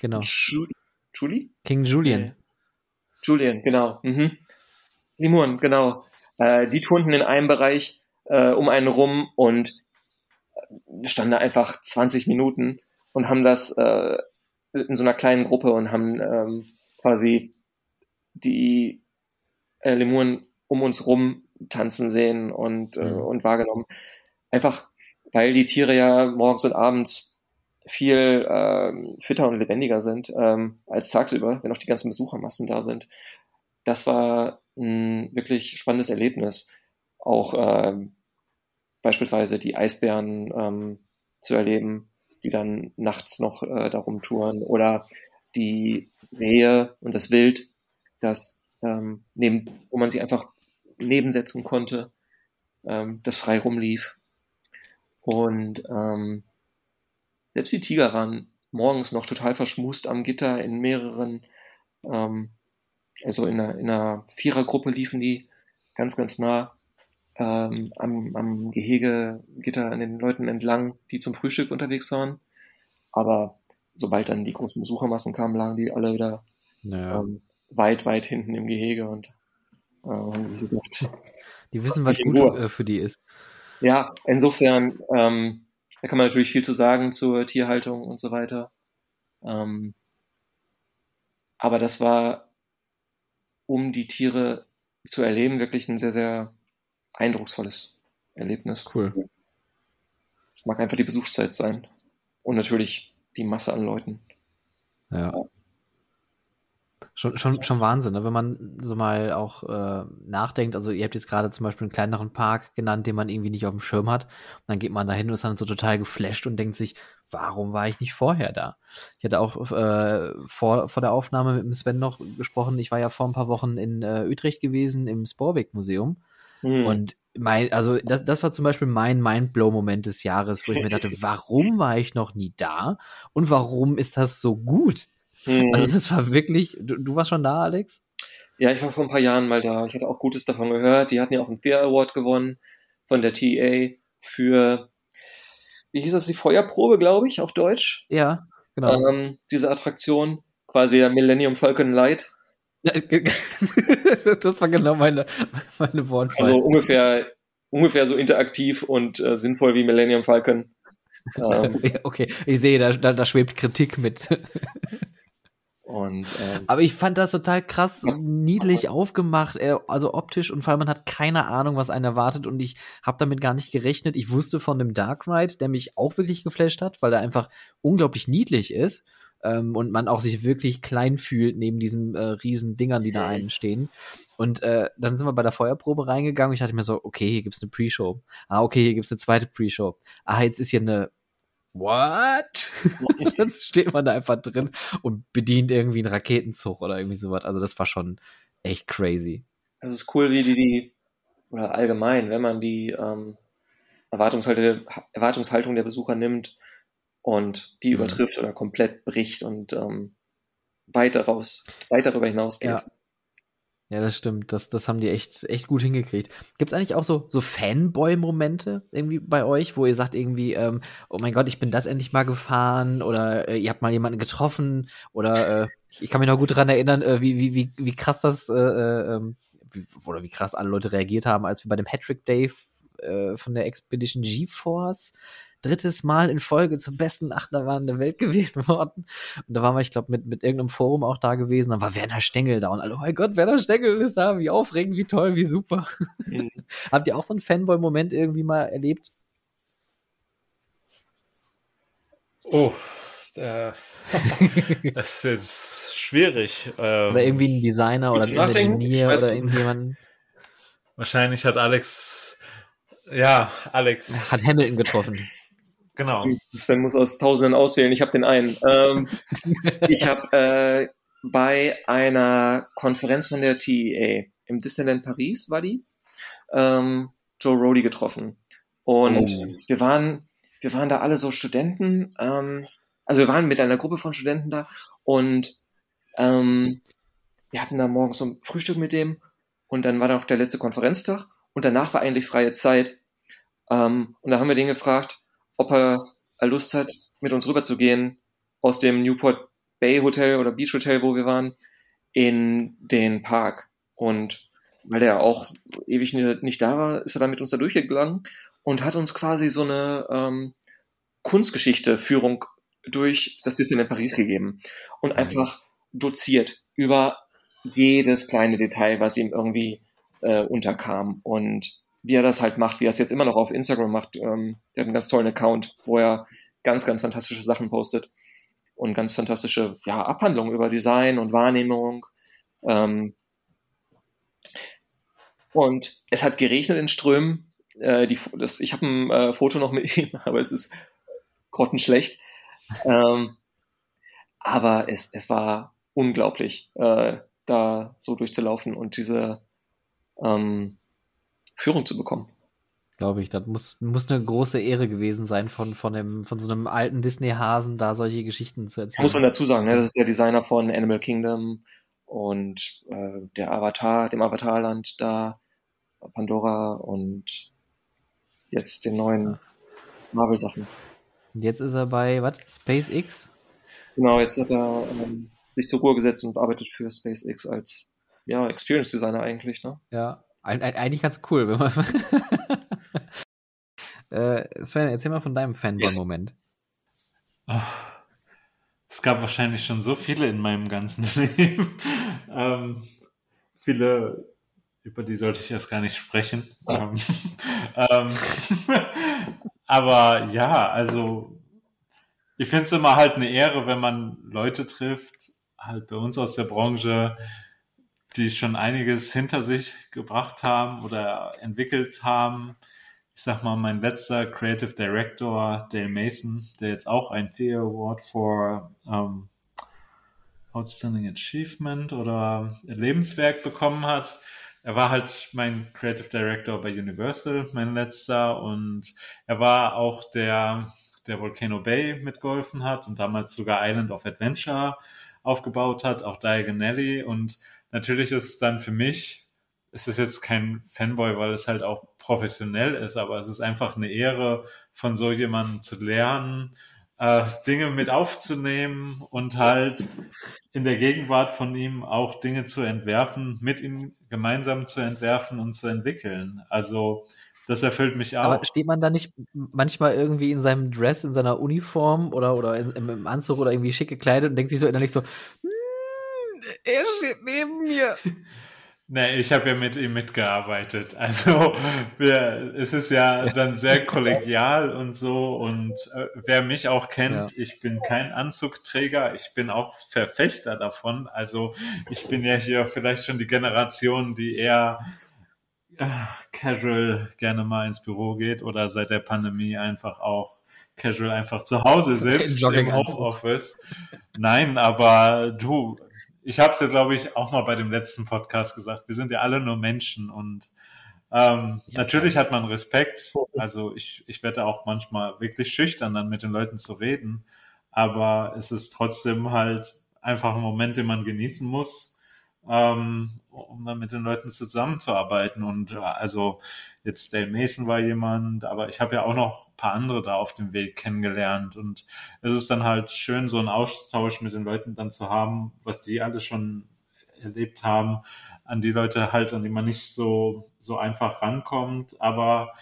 genau. Julie? King Julian. Julian, genau. Mhm. Limuren, genau. Äh, die turnten in einem Bereich äh, um einen rum und standen da einfach 20 Minuten und haben das äh, in so einer kleinen Gruppe und haben ähm, quasi die äh, Lemuren um uns rum tanzen sehen und, äh, mhm. und wahrgenommen. Einfach, weil die Tiere ja morgens und abends viel ähm, fitter und lebendiger sind ähm, als tagsüber, wenn auch die ganzen Besuchermassen da sind. Das war ein wirklich spannendes Erlebnis. Auch ähm, beispielsweise die Eisbären ähm, zu erleben, die dann nachts noch äh, darum touren oder die Rehe und das Wild, das ähm, neben, wo man sie einfach nebensetzen konnte, ähm, das frei rumlief. Und ähm, selbst die Tiger waren morgens noch total verschmust am Gitter in mehreren, ähm, also in einer, in einer Vierergruppe liefen die ganz, ganz nah ähm, am, am Gehegegitter an den Leuten entlang, die zum Frühstück unterwegs waren. Aber sobald dann die großen Besuchermassen kamen, lagen die alle wieder naja. ähm, weit, weit hinten im Gehege und äh, gedacht, die wissen, was gut Uhr. Äh, für die ist. Ja, insofern ähm, da kann man natürlich viel zu sagen zur Tierhaltung und so weiter. Ähm, aber das war, um die Tiere zu erleben, wirklich ein sehr, sehr eindrucksvolles Erlebnis. Cool. Es mag einfach die Besuchszeit sein. Und natürlich die Masse an Leuten. Ja. Schon, schon, schon Wahnsinn, ne? wenn man so mal auch äh, nachdenkt. Also, ihr habt jetzt gerade zum Beispiel einen kleineren Park genannt, den man irgendwie nicht auf dem Schirm hat. Und dann geht man da hin und ist dann so total geflasht und denkt sich, warum war ich nicht vorher da? Ich hatte auch äh, vor, vor der Aufnahme mit dem Sven noch gesprochen. Ich war ja vor ein paar Wochen in äh, Utrecht gewesen im Sporbeck-Museum. Hm. Und mein, also das, das war zum Beispiel mein Mindblow-Moment des Jahres, wo ich mir dachte, warum war ich noch nie da und warum ist das so gut? Mhm. Also das war wirklich, du, du warst schon da, Alex? Ja, ich war vor ein paar Jahren mal da. Ich hatte auch Gutes davon gehört. Die hatten ja auch einen Fair Award gewonnen von der TA für, wie hieß das, die Feuerprobe, glaube ich, auf Deutsch. Ja, genau. Ähm, diese Attraktion, quasi der Millennium Falcon Light. das war genau meine, meine Wortwahl. Also ungefähr, ungefähr so interaktiv und äh, sinnvoll wie Millennium Falcon. Ähm, okay, ich sehe, da, da, da schwebt Kritik mit. Und, ähm, Aber ich fand das total krass, niedlich aufgemacht, äh, also optisch und vor allem man hat keine Ahnung, was einen erwartet und ich habe damit gar nicht gerechnet. Ich wusste von dem Dark Ride, der mich auch wirklich geflasht hat, weil er einfach unglaublich niedlich ist ähm, und man auch sich wirklich klein fühlt neben diesen äh, riesen Dingern, die da einen stehen. Und äh, dann sind wir bei der Feuerprobe reingegangen und ich dachte mir so, okay, hier gibt's eine Pre-Show. Ah, okay, hier gibt's eine zweite Pre-Show. Ah, jetzt ist hier eine what? und dann steht man da einfach drin und bedient irgendwie einen Raketenzug oder irgendwie sowas. Also das war schon echt crazy. Es ist cool, wie die die, oder allgemein, wenn man die ähm, Erwartungshaltung, Erwartungshaltung der Besucher nimmt und die mhm. übertrifft oder komplett bricht und ähm, weiter raus, weit darüber hinausgeht. Ja. Ja, das stimmt. Das, das haben die echt, echt gut hingekriegt. Gibt es eigentlich auch so, so Fanboy-Momente irgendwie bei euch, wo ihr sagt irgendwie, ähm, oh mein Gott, ich bin das endlich mal gefahren oder äh, ihr habt mal jemanden getroffen oder äh, ich kann mich noch gut daran erinnern, äh, wie, wie, wie, wie krass das äh, äh, ähm, wie, oder wie krass alle Leute reagiert haben, als wir bei dem Hattrick Day äh, von der Expedition GeForce drittes Mal in Folge zum besten Achterbahn der Welt gewählt worden. Und da waren wir, ich glaube, mit, mit irgendeinem Forum auch da gewesen. Dann war Werner Stengel da und alle, oh mein Gott, Werner Stengel ist da, wie aufregend, wie toll, wie super. Mhm. Habt ihr auch so einen Fanboy-Moment irgendwie mal erlebt? Oh, äh, das ist jetzt schwierig. Ähm, oder irgendwie ein Designer oder ein Ingenieur oder irgendjemand. Wahrscheinlich hat Alex, ja, Alex. Hat Hamilton getroffen. Genau. Sven muss aus Tausenden auswählen. Ich habe den einen. Ähm, ich habe äh, bei einer Konferenz von der TEA im Disneyland Paris war die ähm, Joe Rody getroffen und oh. wir waren wir waren da alle so Studenten. Ähm, also wir waren mit einer Gruppe von Studenten da und ähm, wir hatten da morgens so ein Frühstück mit dem und dann war da noch der letzte Konferenztag und danach war eigentlich freie Zeit. Ähm, und da haben wir den gefragt, ob er Lust hat, mit uns rüberzugehen aus dem Newport Bay Hotel oder Beach Hotel, wo wir waren, in den Park. Und weil er auch ewig nicht da war, ist er dann mit uns da durchgegangen und hat uns quasi so eine ähm, Kunstgeschichte-Führung durch das Disneyland Paris gegeben und einfach doziert über jedes kleine Detail, was ihm irgendwie äh, unterkam. Und wie er das halt macht, wie er es jetzt immer noch auf Instagram macht. Ähm, der hat einen ganz tollen Account, wo er ganz, ganz fantastische Sachen postet und ganz fantastische ja, Abhandlungen über Design und Wahrnehmung. Ähm, und es hat geregnet in Strömen. Äh, die, das, ich habe ein äh, Foto noch mit ihm, aber es ist grottenschlecht. Ähm, aber es, es war unglaublich, äh, da so durchzulaufen und diese ähm, Führung zu bekommen. Glaube ich, das muss, muss eine große Ehre gewesen sein, von, von, dem, von so einem alten Disney-Hasen da solche Geschichten zu erzählen. Muss man dazu sagen, ne? das ist der Designer von Animal Kingdom und äh, der Avatar, dem Avatarland da, Pandora und jetzt den neuen Marvel-Sachen. Und jetzt ist er bei, was? SpaceX? Genau, jetzt hat er ähm, sich zur Ruhe gesetzt und arbeitet für SpaceX als ja, Experience Designer eigentlich, ne? Ja, eigentlich ganz cool, wenn man. äh, Sven, erzähl mal von deinem Fanboy-Moment. Yes. es gab wahrscheinlich schon so viele in meinem ganzen Leben. ähm, viele, über die sollte ich erst gar nicht sprechen. Ähm, ähm, aber ja, also ich finde es immer halt eine Ehre, wenn man Leute trifft, halt bei uns aus der Branche, die schon einiges hinter sich gebracht haben oder entwickelt haben. Ich sag mal, mein letzter Creative Director, Dale Mason, der jetzt auch ein Theo Award for um, Outstanding Achievement oder Lebenswerk bekommen hat. Er war halt mein Creative Director bei Universal, mein letzter, und er war auch der der Volcano Bay mitgeholfen hat und damals sogar Island of Adventure aufgebaut hat, auch Diagon Alley. Und natürlich ist es dann für mich, es ist jetzt kein Fanboy, weil es halt auch professionell ist, aber es ist einfach eine Ehre, von so jemandem zu lernen, äh, Dinge mit aufzunehmen und halt in der Gegenwart von ihm auch Dinge zu entwerfen, mit ihm gemeinsam zu entwerfen und zu entwickeln. Also das erfüllt mich auch. Aber steht man da nicht manchmal irgendwie in seinem Dress, in seiner Uniform oder, oder in, im Anzug oder irgendwie schick gekleidet und denkt sich so innerlich so, hm, er steht neben mir. Nee, ich habe ja mit ihm mitgearbeitet. Also wir, es ist ja, dann sehr kollegial und so. Und äh, wer mich auch kennt, ja. ich bin kein Anzugträger, ich bin auch Verfechter davon. Also ich bin ja hier vielleicht schon die Generation, die eher äh, casual gerne mal ins Büro geht oder seit der Pandemie einfach auch casual einfach zu Hause sitzt im Homeoffice. Nein, aber du, ich habe es ja, glaube ich, auch mal bei dem letzten Podcast gesagt. Wir sind ja alle nur Menschen und ähm, ja, natürlich hat man Respekt. Also ich, ich werde auch manchmal wirklich schüchtern, dann mit den Leuten zu reden. Aber es ist trotzdem halt einfach ein Moment, den man genießen muss ähm, um dann mit den Leuten zusammenzuarbeiten. Und äh, also jetzt Dale Mason war jemand, aber ich habe ja auch noch ein paar andere da auf dem Weg kennengelernt. Und es ist dann halt schön, so einen Austausch mit den Leuten dann zu haben, was die alle schon erlebt haben, an die Leute halt, an die man nicht so, so einfach rankommt. Aber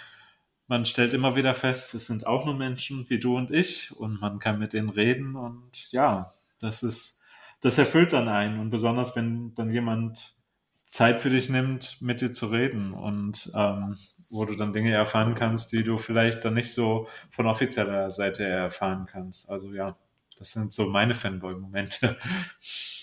man stellt immer wieder fest, es sind auch nur Menschen wie du und ich und man kann mit denen reden und ja, das ist das erfüllt dann einen. Und besonders, wenn dann jemand Zeit für dich nimmt, mit dir zu reden und ähm, wo du dann Dinge erfahren kannst, die du vielleicht dann nicht so von offizieller Seite erfahren kannst. Also ja, das sind so meine Fanboy-Momente.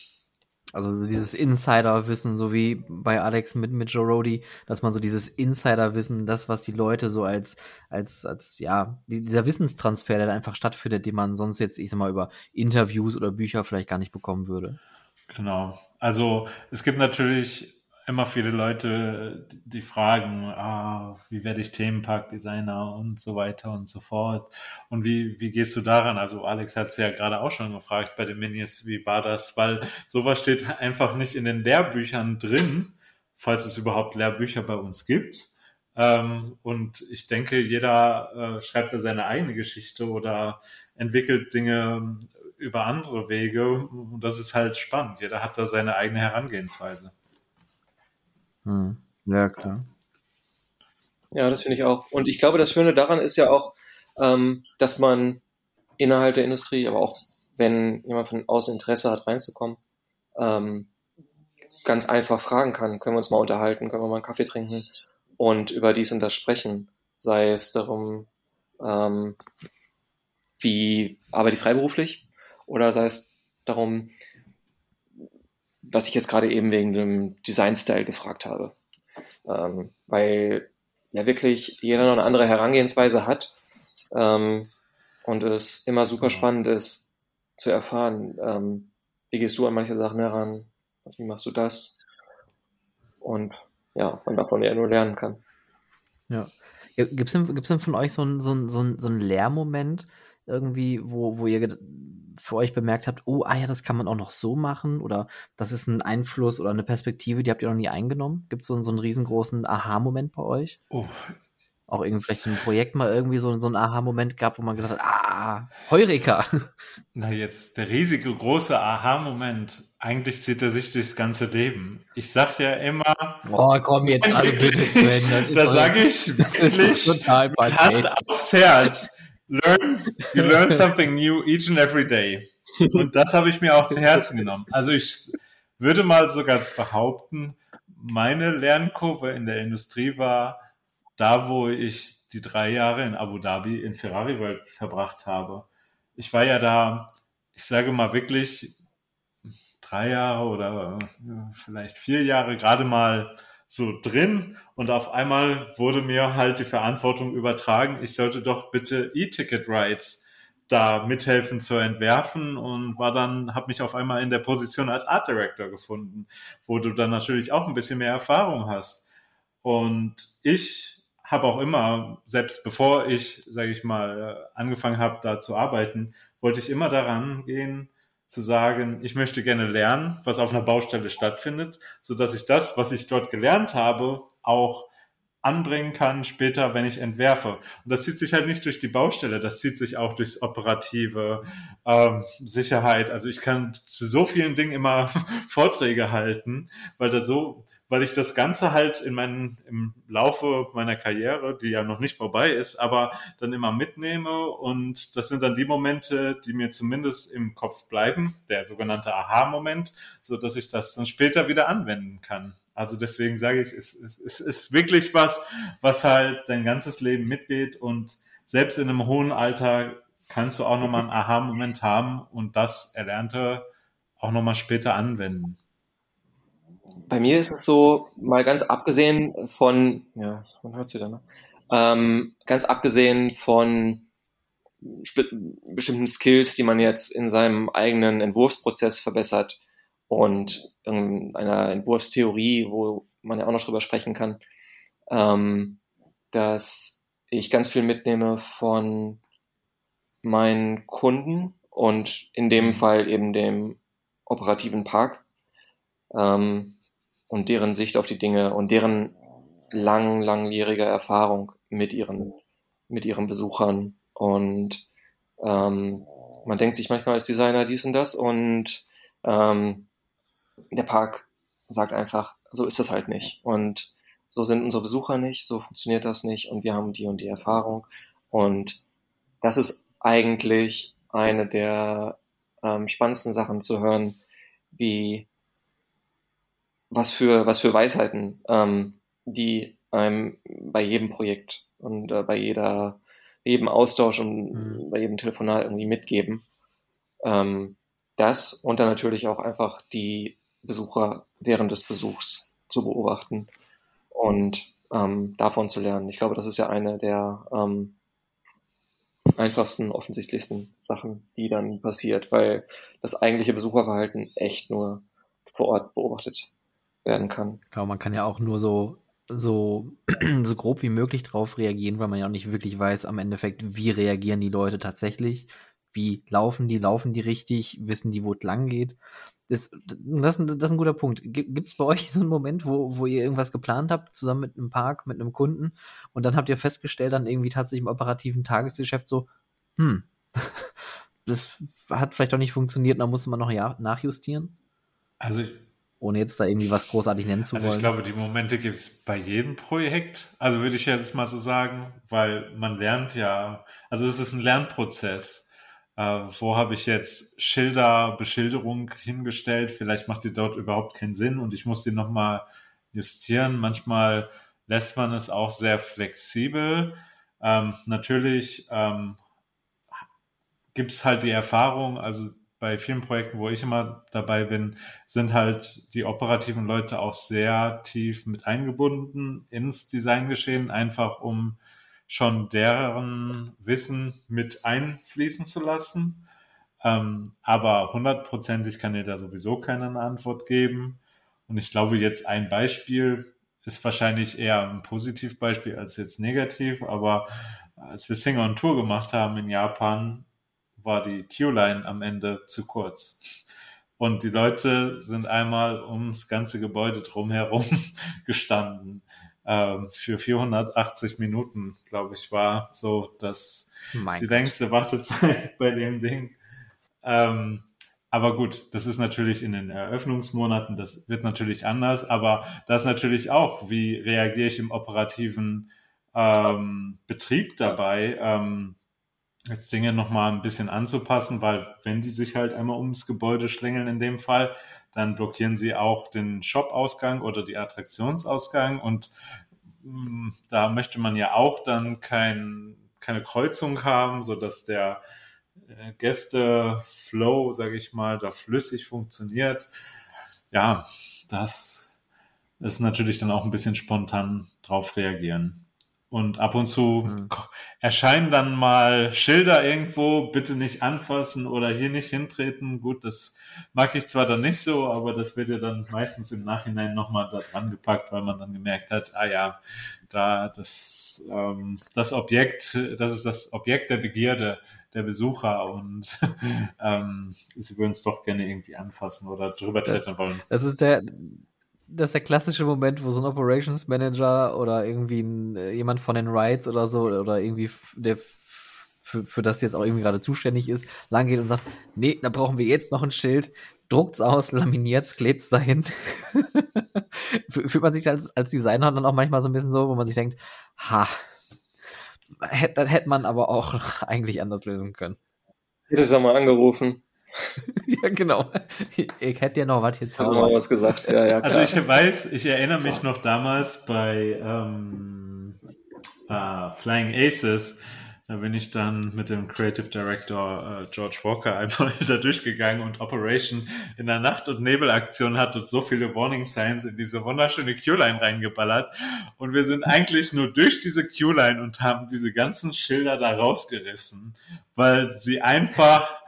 Also so dieses Insider-Wissen, so wie bei Alex mit, mit Joe Rody, dass man so dieses Insider-Wissen, das, was die Leute so als, als, als, ja, dieser Wissenstransfer, der da einfach stattfindet, den man sonst jetzt, ich sag mal, über Interviews oder Bücher vielleicht gar nicht bekommen würde. Genau. Also es gibt natürlich immer viele Leute, die fragen, ah, wie werde ich Themenparkdesigner und so weiter und so fort. Und wie, wie gehst du daran? Also Alex hat es ja gerade auch schon gefragt bei den Minis, wie war das? Weil sowas steht einfach nicht in den Lehrbüchern drin, falls es überhaupt Lehrbücher bei uns gibt. Ähm, und ich denke, jeder äh, schreibt da seine eigene Geschichte oder entwickelt Dinge über andere Wege. Und das ist halt spannend. Jeder hat da seine eigene Herangehensweise. Hm. Ja, klar. Ja, das finde ich auch. Und ich glaube, das Schöne daran ist ja auch, ähm, dass man innerhalb der Industrie, aber auch wenn jemand von außen Interesse hat, reinzukommen, ähm, ganz einfach fragen kann, können wir uns mal unterhalten, können wir mal einen Kaffee trinken und über dies und das sprechen. Sei es darum, ähm, wie arbeite ich freiberuflich oder sei es darum, was ich jetzt gerade eben wegen dem Design-Style gefragt habe. Ähm, weil ja wirklich jeder noch eine andere Herangehensweise hat ähm, und es immer super genau. spannend ist zu erfahren, ähm, wie gehst du an manche Sachen heran, wie machst du das und ja, man davon ja nur lernen kann. Ja. Gibt es denn, gibt's denn von euch so einen so so ein, so ein Lehrmoment irgendwie, wo, wo ihr für euch bemerkt habt, oh, ah ja, das kann man auch noch so machen oder das ist ein Einfluss oder eine Perspektive, die habt ihr noch nie eingenommen? Gibt es so, so einen riesengroßen Aha-Moment bei euch? Oh. Auch irgendwie vielleicht ein Projekt mal irgendwie so, so einen Aha-Moment gab, wo man gesagt hat, ah, Heureka. Na jetzt, der riesige große Aha-Moment, eigentlich zieht er sich durchs ganze Leben. Ich sag ja immer. Oh, komm jetzt, also bitte, Sven. Da sage ich wirklich, total Hand aufs Herz learn, you learn something new each and every day. Und das habe ich mir auch zu Herzen genommen. Also ich würde mal sogar behaupten, meine Lernkurve in der Industrie war da, wo ich die drei Jahre in Abu Dhabi in Ferrari World verbracht habe. Ich war ja da, ich sage mal wirklich drei Jahre oder vielleicht vier Jahre gerade mal so drin und auf einmal wurde mir halt die Verantwortung übertragen, ich sollte doch bitte E-Ticket Rights da mithelfen zu entwerfen und war dann, habe mich auf einmal in der Position als Art Director gefunden, wo du dann natürlich auch ein bisschen mehr Erfahrung hast. Und ich habe auch immer, selbst bevor ich, sage ich mal, angefangen habe, da zu arbeiten, wollte ich immer daran gehen, zu sagen, ich möchte gerne lernen, was auf einer Baustelle stattfindet, so dass ich das, was ich dort gelernt habe, auch anbringen kann später, wenn ich entwerfe. Und das zieht sich halt nicht durch die Baustelle, das zieht sich auch durchs operative ähm, Sicherheit. Also ich kann zu so vielen Dingen immer Vorträge halten, weil da so weil ich das Ganze halt in meinen, im Laufe meiner Karriere, die ja noch nicht vorbei ist, aber dann immer mitnehme und das sind dann die Momente, die mir zumindest im Kopf bleiben, der sogenannte Aha-Moment, so dass ich das dann später wieder anwenden kann. Also deswegen sage ich, es, es, es ist wirklich was, was halt dein ganzes Leben mitgeht und selbst in einem hohen Alter kannst du auch nochmal einen Aha-Moment haben und das Erlernte auch nochmal später anwenden. Bei mir ist es so, mal ganz abgesehen von, ja, man hört sie da, ne? Ähm, ganz abgesehen von bestimmten Skills, die man jetzt in seinem eigenen Entwurfsprozess verbessert und einer Entwurfstheorie, wo man ja auch noch drüber sprechen kann, ähm, dass ich ganz viel mitnehme von meinen Kunden und in dem mhm. Fall eben dem operativen Park. Ähm, und deren Sicht auf die Dinge und deren lang, langjährige Erfahrung mit ihren, mit ihren Besuchern. Und ähm, man denkt sich manchmal als Designer dies und das und ähm, der Park sagt einfach, so ist das halt nicht. Und so sind unsere Besucher nicht, so funktioniert das nicht und wir haben die und die Erfahrung. Und das ist eigentlich eine der ähm, spannendsten Sachen zu hören, wie was für, was für Weisheiten, ähm, die einem bei jedem Projekt und äh, bei jeder, jedem Austausch und mhm. bei jedem Telefonat irgendwie mitgeben. Ähm, das und dann natürlich auch einfach die Besucher während des Besuchs zu beobachten und ähm, davon zu lernen. Ich glaube, das ist ja eine der ähm, einfachsten, offensichtlichsten Sachen, die dann passiert, weil das eigentliche Besucherverhalten echt nur vor Ort beobachtet werden kann. Genau, man kann ja auch nur so, so, so grob wie möglich drauf reagieren, weil man ja auch nicht wirklich weiß am Endeffekt, wie reagieren die Leute tatsächlich, wie laufen die, laufen die richtig, wissen die, wo es lang geht. Das, das, das ist ein guter Punkt. Gibt es bei euch so einen Moment, wo, wo ihr irgendwas geplant habt, zusammen mit einem Park, mit einem Kunden, und dann habt ihr festgestellt, dann irgendwie tatsächlich im operativen Tagesgeschäft so, hm, das hat vielleicht auch nicht funktioniert, da musste man noch ja, nachjustieren? Also ohne jetzt da irgendwie was großartig nennen zu also wollen. Ich glaube, die Momente gibt es bei jedem Projekt. Also würde ich jetzt mal so sagen, weil man lernt ja, also es ist ein Lernprozess. Äh, wo habe ich jetzt Schilder, Beschilderung hingestellt? Vielleicht macht die dort überhaupt keinen Sinn und ich muss die nochmal justieren. Manchmal lässt man es auch sehr flexibel. Ähm, natürlich ähm, gibt es halt die Erfahrung, also bei vielen Projekten, wo ich immer dabei bin, sind halt die operativen Leute auch sehr tief mit eingebunden ins Designgeschehen, einfach um schon deren Wissen mit einfließen zu lassen. Ähm, aber hundertprozentig kann ihr da sowieso keine Antwort geben. Und ich glaube, jetzt ein Beispiel ist wahrscheinlich eher ein Positivbeispiel als jetzt negativ, aber als wir Singer on Tour gemacht haben in Japan, war die Q-Line am Ende zu kurz. Und die Leute sind einmal ums ganze Gebäude drumherum gestanden. Ähm, für 480 Minuten, glaube ich, war so das mein die Gott. längste Wartezeit bei dem Ding. Ähm, aber gut, das ist natürlich in den Eröffnungsmonaten, das wird natürlich anders, aber das natürlich auch, wie reagiere ich im operativen ähm, Betrieb dabei? Ähm, jetzt Dinge nochmal ein bisschen anzupassen, weil wenn die sich halt einmal ums Gebäude schlängeln in dem Fall, dann blockieren sie auch den Shop-Ausgang oder die Attraktionsausgang und mm, da möchte man ja auch dann kein, keine Kreuzung haben, so dass der äh, Gäste-Flow, sage ich mal, da flüssig funktioniert. Ja, das ist natürlich dann auch ein bisschen spontan drauf reagieren. Und ab und zu mhm. erscheinen dann mal Schilder irgendwo, bitte nicht anfassen oder hier nicht hintreten. Gut, das mag ich zwar dann nicht so, aber das wird ja dann meistens im Nachhinein nochmal da dran gepackt, weil man dann gemerkt hat, ah ja, da das, ähm, das Objekt, das ist das Objekt der Begierde der Besucher und ähm, sie würden es doch gerne irgendwie anfassen oder drüber klettern wollen. Das ist der, das ist der klassische Moment, wo so ein Operations Manager oder irgendwie ein, äh, jemand von den Rights oder so oder irgendwie der für, für das jetzt auch irgendwie gerade zuständig ist, lang geht und sagt, nee, da brauchen wir jetzt noch ein Schild, druckt's aus, laminiert's, klebt's dahin. Fühlt man sich als, als Designer dann auch manchmal so ein bisschen so, wo man sich denkt, ha, das hätte man aber auch eigentlich anders lösen können. Hätte ich mal angerufen. ja, genau. Ich hätte ja noch was jetzt Haben wir was gesagt, ja, ja. Also klar. Also ich weiß, ich erinnere mich noch damals bei ähm, uh, Flying Aces, da bin ich dann mit dem Creative Director äh, George Walker einmal da durchgegangen und Operation in der Nacht- und Nebelaktion hat und so viele Warning Signs in diese wunderschöne Q-Line reingeballert. Und wir sind eigentlich nur durch diese Q-Line und haben diese ganzen Schilder da rausgerissen, weil sie einfach,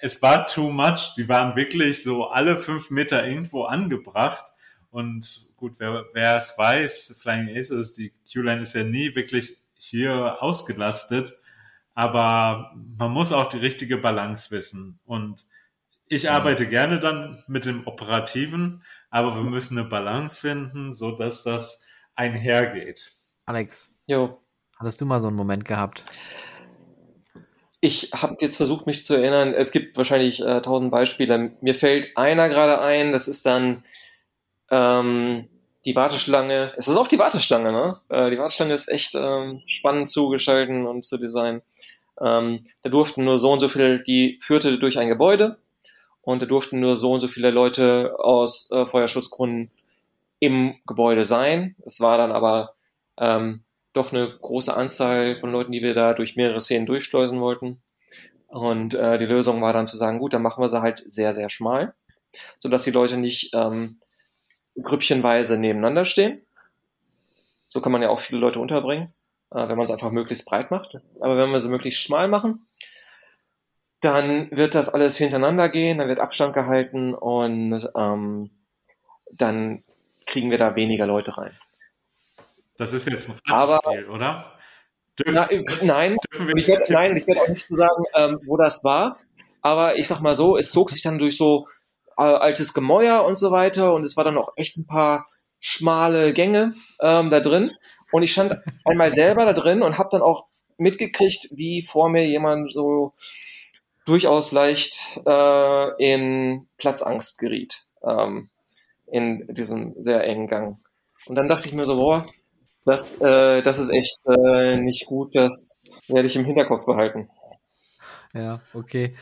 es war too much. Die waren wirklich so alle fünf Meter irgendwo angebracht. Und gut, wer, wer es weiß, Flying Aces, die Q-Line ist ja nie wirklich hier ausgelastet, aber man muss auch die richtige Balance wissen. Und ich arbeite gerne dann mit dem Operativen, aber wir müssen eine Balance finden, so dass das einhergeht. Alex, jo. hattest du mal so einen Moment gehabt? Ich habe jetzt versucht, mich zu erinnern. Es gibt wahrscheinlich äh, tausend Beispiele. Mir fällt einer gerade ein. Das ist dann ähm, die Warteschlange, es ist auch die Warteschlange, ne? Äh, die Warteschlange ist echt ähm, spannend zu gestalten und zu designen. Ähm, da durften nur so und so viele, die führte durch ein Gebäude und da durften nur so und so viele Leute aus äh, Feuerschutzgründen im Gebäude sein. Es war dann aber ähm, doch eine große Anzahl von Leuten, die wir da durch mehrere Szenen durchschleusen wollten. Und äh, die Lösung war dann zu sagen, gut, dann machen wir sie halt sehr, sehr schmal, sodass die Leute nicht ähm, grüppchenweise nebeneinander stehen. So kann man ja auch viele Leute unterbringen, äh, wenn man es einfach möglichst breit macht. Aber wenn wir sie möglichst schmal machen, dann wird das alles hintereinander gehen, dann wird Abstand gehalten und ähm, dann kriegen wir da weniger Leute rein. Das ist jetzt ein Spiel, oder? Dürfen, na, äh, nein, ich werde, nein, ich werde auch nicht so sagen, ähm, wo das war. Aber ich sag mal so, es zog sich dann durch so äh, altes Gemäuer und so weiter und es war dann auch echt ein paar schmale Gänge ähm, da drin und ich stand einmal selber da drin und habe dann auch mitgekriegt, wie vor mir jemand so durchaus leicht äh, in Platzangst geriet ähm, in diesem sehr engen Gang. Und dann dachte ich mir so, boah, das, äh, das ist echt äh, nicht gut, das werde ich im Hinterkopf behalten. Ja, okay.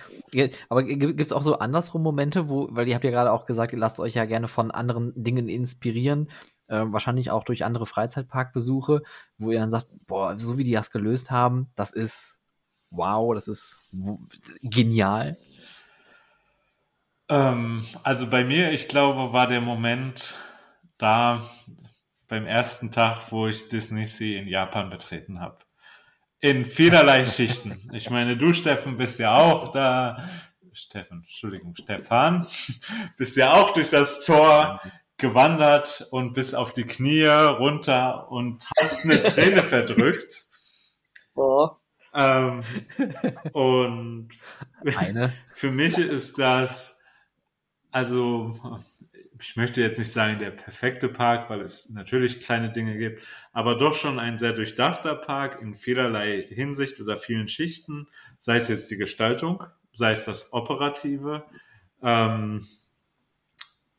Aber gibt es auch so andersrum Momente, wo, weil ihr habt ja gerade auch gesagt, ihr lasst euch ja gerne von anderen Dingen inspirieren, äh, wahrscheinlich auch durch andere Freizeitparkbesuche, wo ihr dann sagt, boah, so wie die das gelöst haben, das ist wow, das ist genial. Ähm, also bei mir, ich glaube, war der Moment da beim ersten Tag, wo ich Disney Sea in Japan betreten habe in vielerlei Schichten. Ich meine, du, Steffen, bist ja auch da. Steffen, Entschuldigung, Stefan, bist ja auch durch das Tor gewandert und bist auf die Knie runter und hast eine Träne verdrückt. Oh. Ähm, und eine. für mich ist das, also ich möchte jetzt nicht sagen der perfekte Park, weil es natürlich kleine Dinge gibt, aber doch schon ein sehr durchdachter Park in vielerlei Hinsicht oder vielen Schichten, sei es jetzt die Gestaltung, sei es das Operative ähm,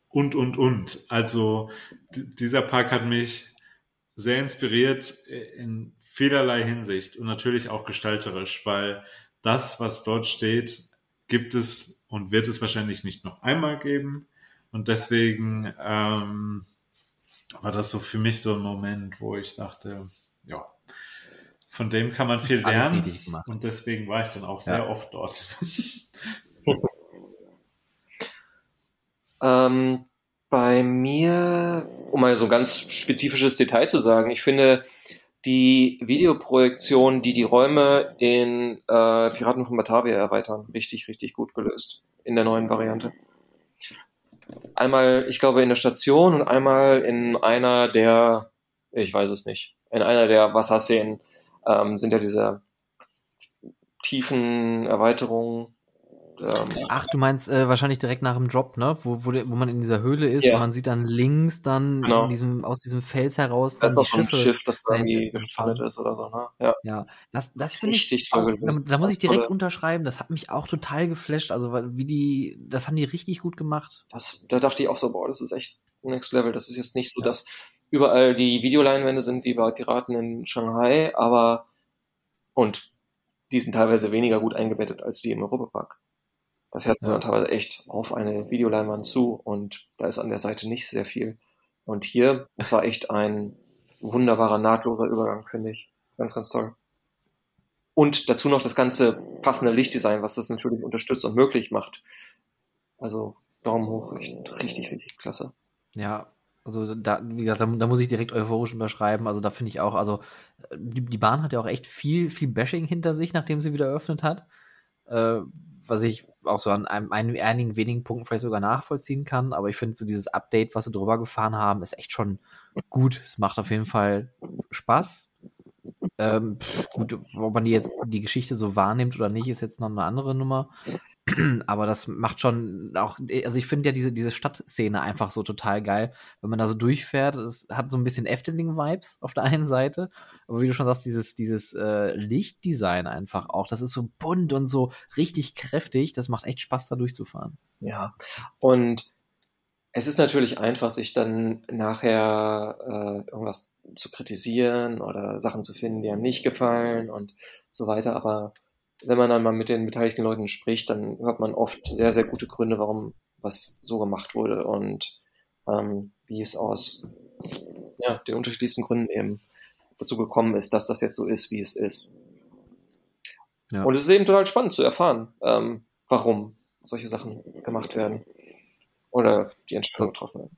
und, und, und. Also dieser Park hat mich sehr inspiriert in vielerlei Hinsicht und natürlich auch gestalterisch, weil das, was dort steht, gibt es und wird es wahrscheinlich nicht noch einmal geben. Und deswegen ähm, war das so für mich so ein Moment, wo ich dachte, ja, von dem kann man viel lernen. Und deswegen war ich dann auch sehr ja. oft dort. ähm, bei mir, um mal so ein ganz spezifisches Detail zu sagen, ich finde, die Videoprojektion, die die Räume in äh, Piraten von Batavia erweitern. Richtig, richtig gut gelöst in der neuen Variante. Einmal, ich glaube, in der Station und einmal in einer der, ich weiß es nicht, in einer der Wasserszenen ähm, sind ja diese tiefen Erweiterungen ähm, Ach, du meinst äh, wahrscheinlich direkt nach dem Drop, ne? Wo, wo, wo man in dieser Höhle ist ja. und man sieht dann links dann genau. diesem, aus diesem Fels heraus dann das ist die Schiffe. Ein Schiff, das irgendwie gefallen ist oder so, ne? Ja, ja das, das finde ich. Toll auch, da, da muss ich direkt unterschreiben, das hat mich auch total geflasht. Also, wie die, das haben die richtig gut gemacht. Das, da dachte ich auch so, boah, das ist echt Next Level. Das ist jetzt nicht so, dass überall die Videoleinwände sind wie bei Piraten in Shanghai, aber und die sind teilweise weniger gut eingebettet als die im Europapark. Da fährt man ja. teilweise echt auf eine Videoleinwand zu und da ist an der Seite nicht sehr viel. Und hier, es war echt ein wunderbarer, nahtloser Übergang, finde ich. Ganz, ganz toll. Und dazu noch das ganze passende Lichtdesign, was das natürlich unterstützt und möglich macht. Also Daumen hoch, richtig, richtig klasse. Ja, also da, wie gesagt, da, da, muss ich direkt euphorisch unterschreiben. Also da finde ich auch, also die, die, Bahn hat ja auch echt viel, viel Bashing hinter sich, nachdem sie wieder eröffnet hat. Äh, was ich auch so an einem, einigen wenigen Punkten vielleicht sogar nachvollziehen kann. Aber ich finde so dieses Update, was sie drüber gefahren haben, ist echt schon gut. Es macht auf jeden Fall Spaß. Ähm, gut, ob man die jetzt die Geschichte so wahrnimmt oder nicht, ist jetzt noch eine andere Nummer. Aber das macht schon auch, also ich finde ja diese, diese Stadtszene einfach so total geil, wenn man da so durchfährt. Es hat so ein bisschen Efteling-Vibes auf der einen Seite, aber wie du schon sagst, dieses, dieses äh, Lichtdesign einfach auch, das ist so bunt und so richtig kräftig, das macht echt Spaß, da durchzufahren. Ja, und es ist natürlich einfach, sich dann nachher äh, irgendwas zu kritisieren oder Sachen zu finden, die einem nicht gefallen und so weiter, aber wenn man dann mal mit den beteiligten Leuten spricht, dann hört man oft sehr, sehr gute Gründe, warum was so gemacht wurde und ähm, wie es aus ja, den unterschiedlichsten Gründen eben dazu gekommen ist, dass das jetzt so ist, wie es ist. Ja. Und es ist eben total spannend zu erfahren, ähm, warum solche Sachen gemacht werden oder die Entscheidungen getroffen werden.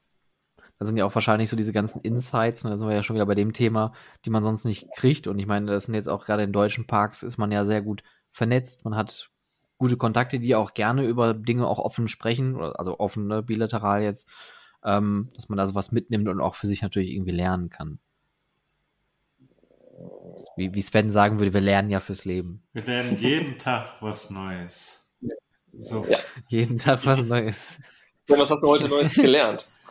Da sind ja auch wahrscheinlich so diese ganzen Insights, und da sind wir ja schon wieder bei dem Thema, die man sonst nicht kriegt. Und ich meine, das sind jetzt auch gerade in deutschen Parks, ist man ja sehr gut vernetzt, man hat gute Kontakte, die auch gerne über Dinge auch offen sprechen, also offen, ne, bilateral jetzt, ähm, dass man da sowas mitnimmt und auch für sich natürlich irgendwie lernen kann. Wie, wie Sven sagen würde, wir lernen ja fürs Leben. Wir lernen jeden Tag was Neues. So. Ja. Jeden Tag was Neues. Sven, was hast du heute Neues gelernt?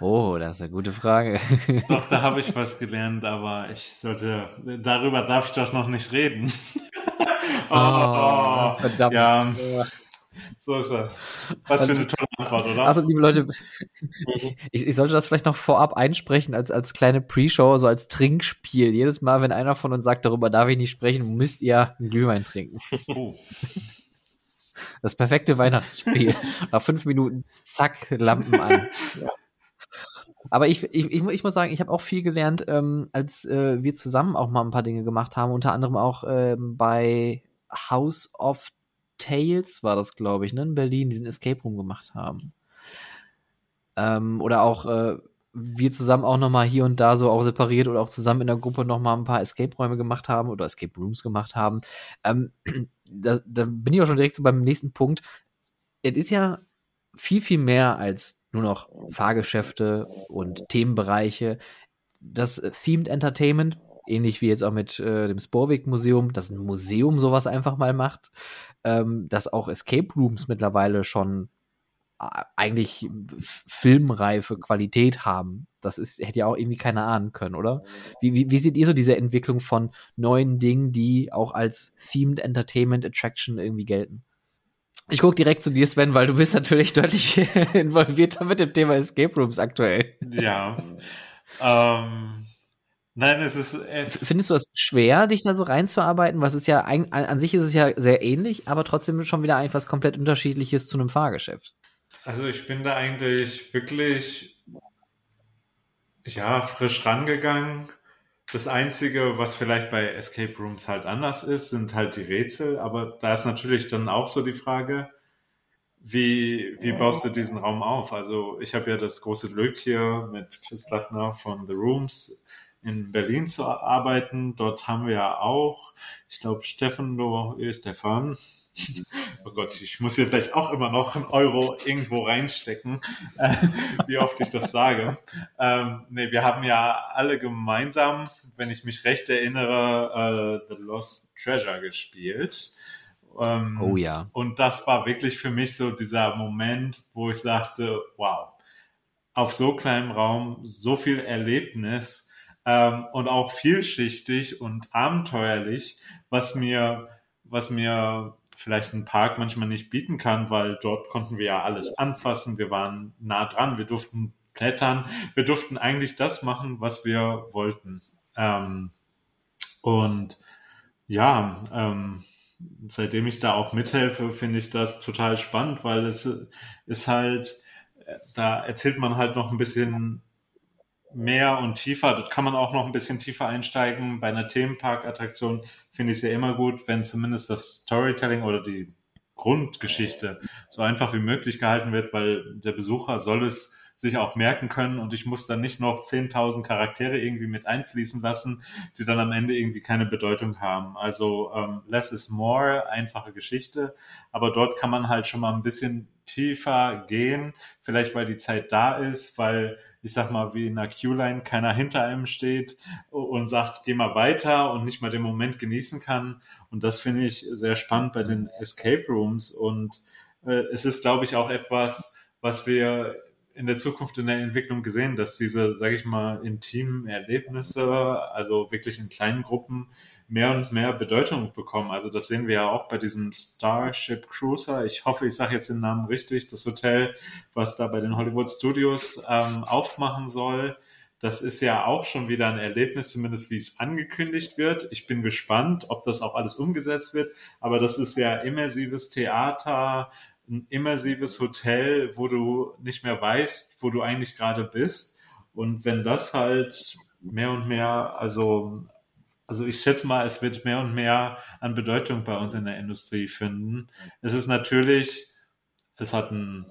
Oh, das ist eine gute Frage. Doch, da habe ich was gelernt, aber ich sollte, darüber darf ich doch noch nicht reden. oh, oh, verdammt. Ja, so ist das. Was für eine tolle Antwort, oder? Also, liebe Leute, ich, ich sollte das vielleicht noch vorab einsprechen als, als kleine Pre-Show, so als Trinkspiel. Jedes Mal, wenn einer von uns sagt, darüber darf ich nicht sprechen, müsst ihr einen Glühwein trinken. Oh. Das perfekte Weihnachtsspiel. Nach fünf Minuten, zack, Lampen an. Ja. Aber ich, ich, ich, muss sagen, ich habe auch viel gelernt, ähm, als äh, wir zusammen auch mal ein paar Dinge gemacht haben. Unter anderem auch ähm, bei House of Tales war das, glaube ich, ne, in Berlin, diesen Escape Room gemacht haben. Ähm, oder auch äh, wir zusammen auch noch mal hier und da so auch separiert oder auch zusammen in der Gruppe noch mal ein paar Escape-Räume gemacht haben oder Escape Rooms gemacht haben. Ähm, da, da bin ich auch schon direkt so beim nächsten Punkt. Es ist ja viel, viel mehr als nur noch Fahrgeschäfte und Themenbereiche. Das Themed Entertainment, ähnlich wie jetzt auch mit äh, dem Sporvik Museum, dass ein Museum sowas einfach mal macht, ähm, dass auch Escape Rooms mittlerweile schon eigentlich filmreife Qualität haben. Das ist, hätte ja auch irgendwie keiner ahnen können, oder? Wie, wie, wie seht ihr so diese Entwicklung von neuen Dingen, die auch als Themed Entertainment Attraction irgendwie gelten? Ich gucke direkt zu dir, Sven, weil du bist natürlich deutlich involvierter mit dem Thema Escape Rooms aktuell. Ja. ähm, nein, es ist. Es Findest du das schwer, dich da so reinzuarbeiten? Was ist ja an, an sich ist es ja sehr ähnlich, aber trotzdem schon wieder eigentlich was komplett unterschiedliches zu einem Fahrgeschäft. Also ich bin da eigentlich wirklich ja frisch rangegangen. Das Einzige, was vielleicht bei Escape Rooms halt anders ist, sind halt die Rätsel. Aber da ist natürlich dann auch so die Frage, wie, wie baust du diesen Raum auf? Also ich habe ja das große Glück hier mit Chris Lattner von The Rooms in Berlin zu arbeiten. Dort haben wir ja auch, ich glaube, Stefan, Stefan, oh Gott, ich muss hier vielleicht auch immer noch einen Euro irgendwo reinstecken, äh, wie oft ich das sage. Ähm, nee, wir haben ja alle gemeinsam, wenn ich mich recht erinnere, äh, The Lost Treasure gespielt. Ähm, oh ja. Und das war wirklich für mich so dieser Moment, wo ich sagte, wow, auf so kleinem Raum so viel Erlebnis ähm, und auch vielschichtig und abenteuerlich, was mir, was mir vielleicht ein Park manchmal nicht bieten kann, weil dort konnten wir ja alles anfassen, wir waren nah dran, wir durften klettern, wir durften eigentlich das machen, was wir wollten. Ähm, und ja, ähm, seitdem ich da auch mithelfe, finde ich das total spannend, weil es ist halt, da erzählt man halt noch ein bisschen mehr und tiefer. Dort kann man auch noch ein bisschen tiefer einsteigen. Bei einer Themenpark-Attraktion finde ich es ja immer gut, wenn zumindest das Storytelling oder die Grundgeschichte so einfach wie möglich gehalten wird, weil der Besucher soll es sich auch merken können und ich muss dann nicht noch 10.000 Charaktere irgendwie mit einfließen lassen, die dann am Ende irgendwie keine Bedeutung haben. Also ähm, less is more, einfache Geschichte, aber dort kann man halt schon mal ein bisschen tiefer gehen, vielleicht weil die Zeit da ist, weil ich sag mal, wie in einer Q-Line keiner hinter einem steht und sagt, geh mal weiter und nicht mal den Moment genießen kann. Und das finde ich sehr spannend bei den Escape Rooms. Und äh, es ist, glaube ich, auch etwas, was wir in der Zukunft in der Entwicklung gesehen, dass diese, sage ich mal, intimen Erlebnisse, also wirklich in kleinen Gruppen, mehr und mehr Bedeutung bekommen. Also das sehen wir ja auch bei diesem Starship Cruiser. Ich hoffe, ich sage jetzt den Namen richtig, das Hotel, was da bei den Hollywood Studios ähm, aufmachen soll. Das ist ja auch schon wieder ein Erlebnis, zumindest wie es angekündigt wird. Ich bin gespannt, ob das auch alles umgesetzt wird. Aber das ist ja immersives Theater, ein immersives Hotel, wo du nicht mehr weißt, wo du eigentlich gerade bist. Und wenn das halt mehr und mehr, also, also ich schätze mal, es wird mehr und mehr an Bedeutung bei uns in der Industrie finden. Es ist natürlich, es hat einen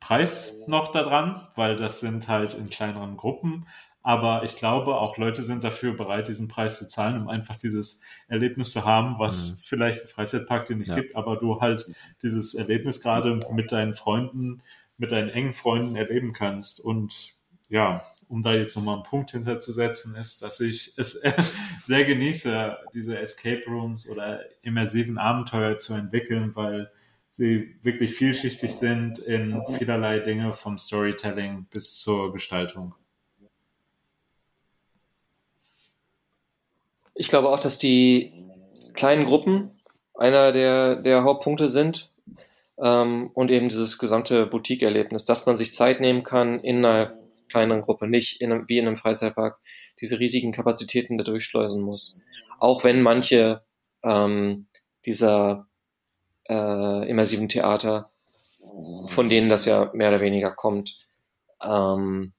Preis noch daran, weil das sind halt in kleineren Gruppen. Aber ich glaube, auch Leute sind dafür bereit, diesen Preis zu zahlen, um einfach dieses Erlebnis zu haben, was mhm. vielleicht ein Freizeitpark dir nicht ja. gibt, aber du halt dieses Erlebnis gerade mit deinen Freunden, mit deinen engen Freunden erleben kannst. Und ja, um da jetzt nochmal einen Punkt hinterzusetzen, ist, dass ich es sehr genieße, diese Escape Rooms oder immersiven Abenteuer zu entwickeln, weil sie wirklich vielschichtig sind in vielerlei Dinge vom Storytelling bis zur Gestaltung. Ich glaube auch, dass die kleinen Gruppen einer der, der Hauptpunkte sind ähm, und eben dieses gesamte Boutique-Erlebnis, dass man sich Zeit nehmen kann in einer kleineren Gruppe, nicht in einem, wie in einem Freizeitpark diese riesigen Kapazitäten da durchschleusen muss. Auch wenn manche ähm, dieser äh, immersiven Theater, von denen das ja mehr oder weniger kommt, ähm,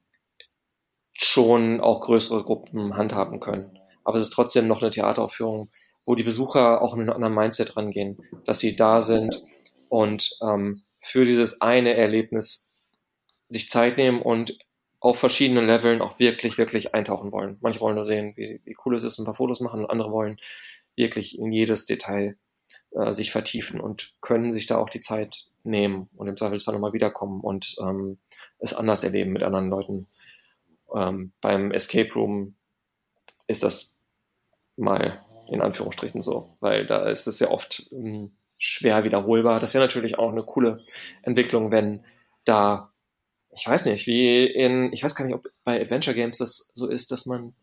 schon auch größere Gruppen handhaben können aber es ist trotzdem noch eine Theateraufführung, wo die Besucher auch mit einem anderen Mindset rangehen, dass sie da sind und ähm, für dieses eine Erlebnis sich Zeit nehmen und auf verschiedenen Leveln auch wirklich, wirklich eintauchen wollen. Manche wollen nur sehen, wie, wie cool es ist, ein paar Fotos machen und andere wollen wirklich in jedes Detail äh, sich vertiefen und können sich da auch die Zeit nehmen und im Zweifelsfall nochmal wiederkommen und ähm, es anders erleben mit anderen Leuten. Ähm, beim Escape Room ist das mal in Anführungsstrichen so, weil da ist es ja oft ähm, schwer wiederholbar. Das wäre natürlich auch eine coole Entwicklung, wenn da, ich weiß nicht, wie in, ich weiß gar nicht, ob bei Adventure Games das so ist, dass man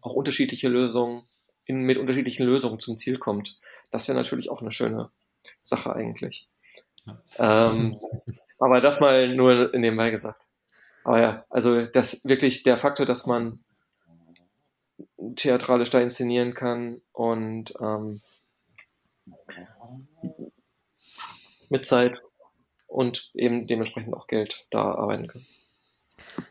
auch unterschiedliche Lösungen, in, mit unterschiedlichen Lösungen zum Ziel kommt. Das wäre natürlich auch eine schöne Sache eigentlich. Ähm, aber das mal nur nebenbei gesagt. Aber ja, also das wirklich der Faktor, dass man theatralisch da inszenieren kann und ähm, mit Zeit und eben dementsprechend auch Geld da arbeiten kann.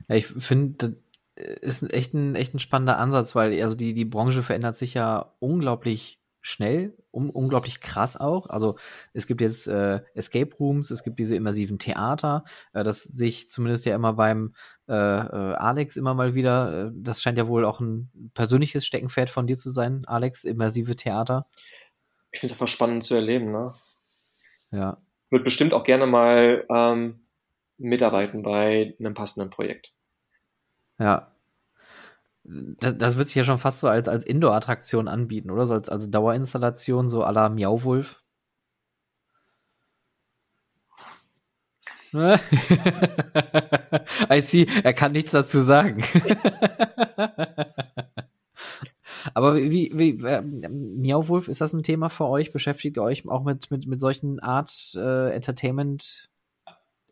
Ja, ich finde, ist echt ein, echt ein spannender Ansatz, weil also die, die Branche verändert sich ja unglaublich schnell, um, unglaublich krass auch. Also es gibt jetzt äh, Escape Rooms, es gibt diese immersiven Theater, äh, das sich zumindest ja immer beim äh, äh, Alex immer mal wieder, äh, das scheint ja wohl auch ein persönliches Steckenpferd von dir zu sein, Alex, immersive Theater. Ich finde es einfach spannend zu erleben, ne? Ja. Wird bestimmt auch gerne mal ähm, mitarbeiten bei einem passenden Projekt. Ja, das, das wird sich ja schon fast so als, als Indoor-Attraktion anbieten, oder? So als, als Dauerinstallation, so à la Miauwolf. I see, er kann nichts dazu sagen. Aber wie, wie äh, Miauwolf, ist das ein Thema für euch? Beschäftigt ihr euch auch mit, mit, mit solchen Art äh, Entertainment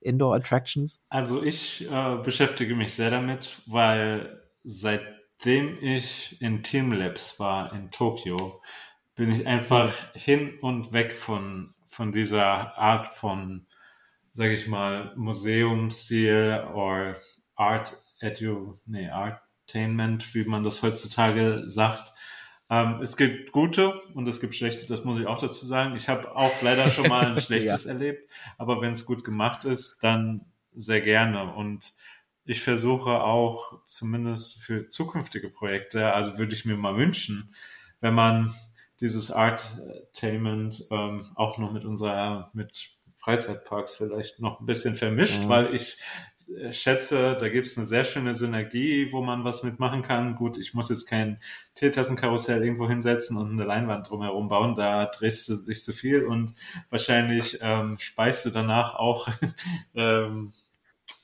Indoor Attractions? Also ich äh, beschäftige mich sehr damit, weil seit Nachdem ich in Teamlabs war in Tokio, bin ich einfach hin und weg von, von dieser Art von, sage ich mal, Museumsstil oder Art Edu, nee, Artainment, wie man das heutzutage sagt. Ähm, es gibt gute und es gibt schlechte, das muss ich auch dazu sagen. Ich habe auch leider schon mal ein schlechtes ja. erlebt, aber wenn es gut gemacht ist, dann sehr gerne. Und ich versuche auch zumindest für zukünftige Projekte, also würde ich mir mal wünschen, wenn man dieses Artainment ähm, auch noch mit unserer, mit Freizeitparks vielleicht noch ein bisschen vermischt, mhm. weil ich äh, schätze, da gibt es eine sehr schöne Synergie, wo man was mitmachen kann. Gut, ich muss jetzt kein Teetassenkarussell irgendwo hinsetzen und eine Leinwand drumherum bauen, da drehst du dich zu viel und wahrscheinlich ähm, speist du danach auch ähm,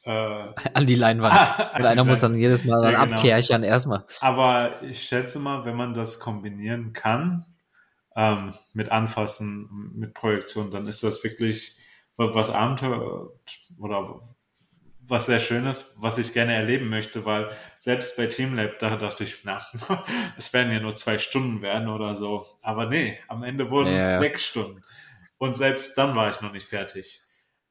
äh, an die Leinwand. Ah, einer muss dann jedes Mal dann ja, genau. abkärchern erstmal. Aber ich schätze mal, wenn man das kombinieren kann, ähm, mit Anfassen, mit Projektion, dann ist das wirklich was Abenteuer oder was sehr Schönes, was ich gerne erleben möchte, weil selbst bei Teamlab, da dachte ich, na, es werden ja nur zwei Stunden werden oder so. Aber nee, am Ende wurden ja, es sechs Stunden. Und selbst dann war ich noch nicht fertig.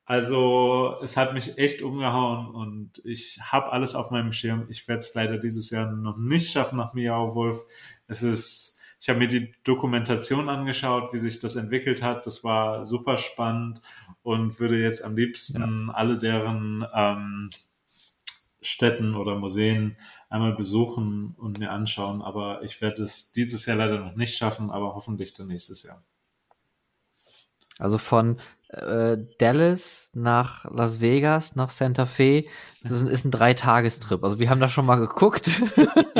Also es hat mich echt umgehauen und ich habe alles auf meinem Schirm. Ich werde es leider dieses Jahr noch nicht schaffen nach Miau Wolf. Es ist, ich habe mir die Dokumentation angeschaut, wie sich das entwickelt hat. Das war super spannend und würde jetzt am liebsten ja. alle deren ähm, Städten oder Museen einmal besuchen und mir anschauen. Aber ich werde es dieses Jahr leider noch nicht schaffen, aber hoffentlich dann nächstes Jahr. Also von äh, Dallas nach Las Vegas, nach Santa Fe. Das ist ein, ist ein Dreitagestrip. Also wir haben da schon mal geguckt.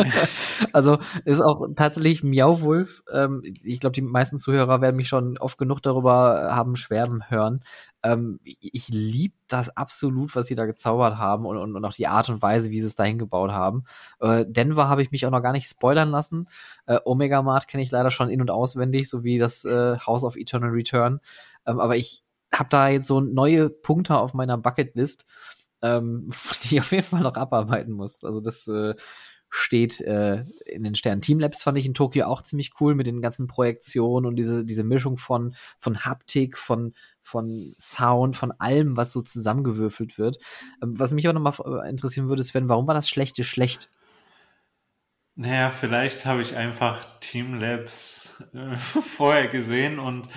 also ist auch tatsächlich Miauwolf. Ähm, ich glaube, die meisten Zuhörer werden mich schon oft genug darüber haben schwärmen hören. Ähm, ich liebe das absolut, was sie da gezaubert haben und, und, und, auch die Art und Weise, wie sie es dahin gebaut haben. Äh, Denver habe ich mich auch noch gar nicht spoilern lassen. Äh, Omega Mart kenne ich leider schon in- und auswendig, sowie das äh, House of Eternal Return. Ähm, aber ich habe da jetzt so neue Punkte auf meiner Bucketlist, ähm, die ich auf jeden Fall noch abarbeiten muss. Also das äh, steht äh, in den Sternen. Teamlabs fand ich in Tokio auch ziemlich cool mit den ganzen Projektionen und diese, diese Mischung von, von Haptik, von, von Sound, von allem, was so zusammengewürfelt wird. Ähm, was mich auch nochmal interessieren würde, Sven, warum war das Schlechte schlecht? Naja, vielleicht habe ich einfach Teamlabs äh, vorher gesehen und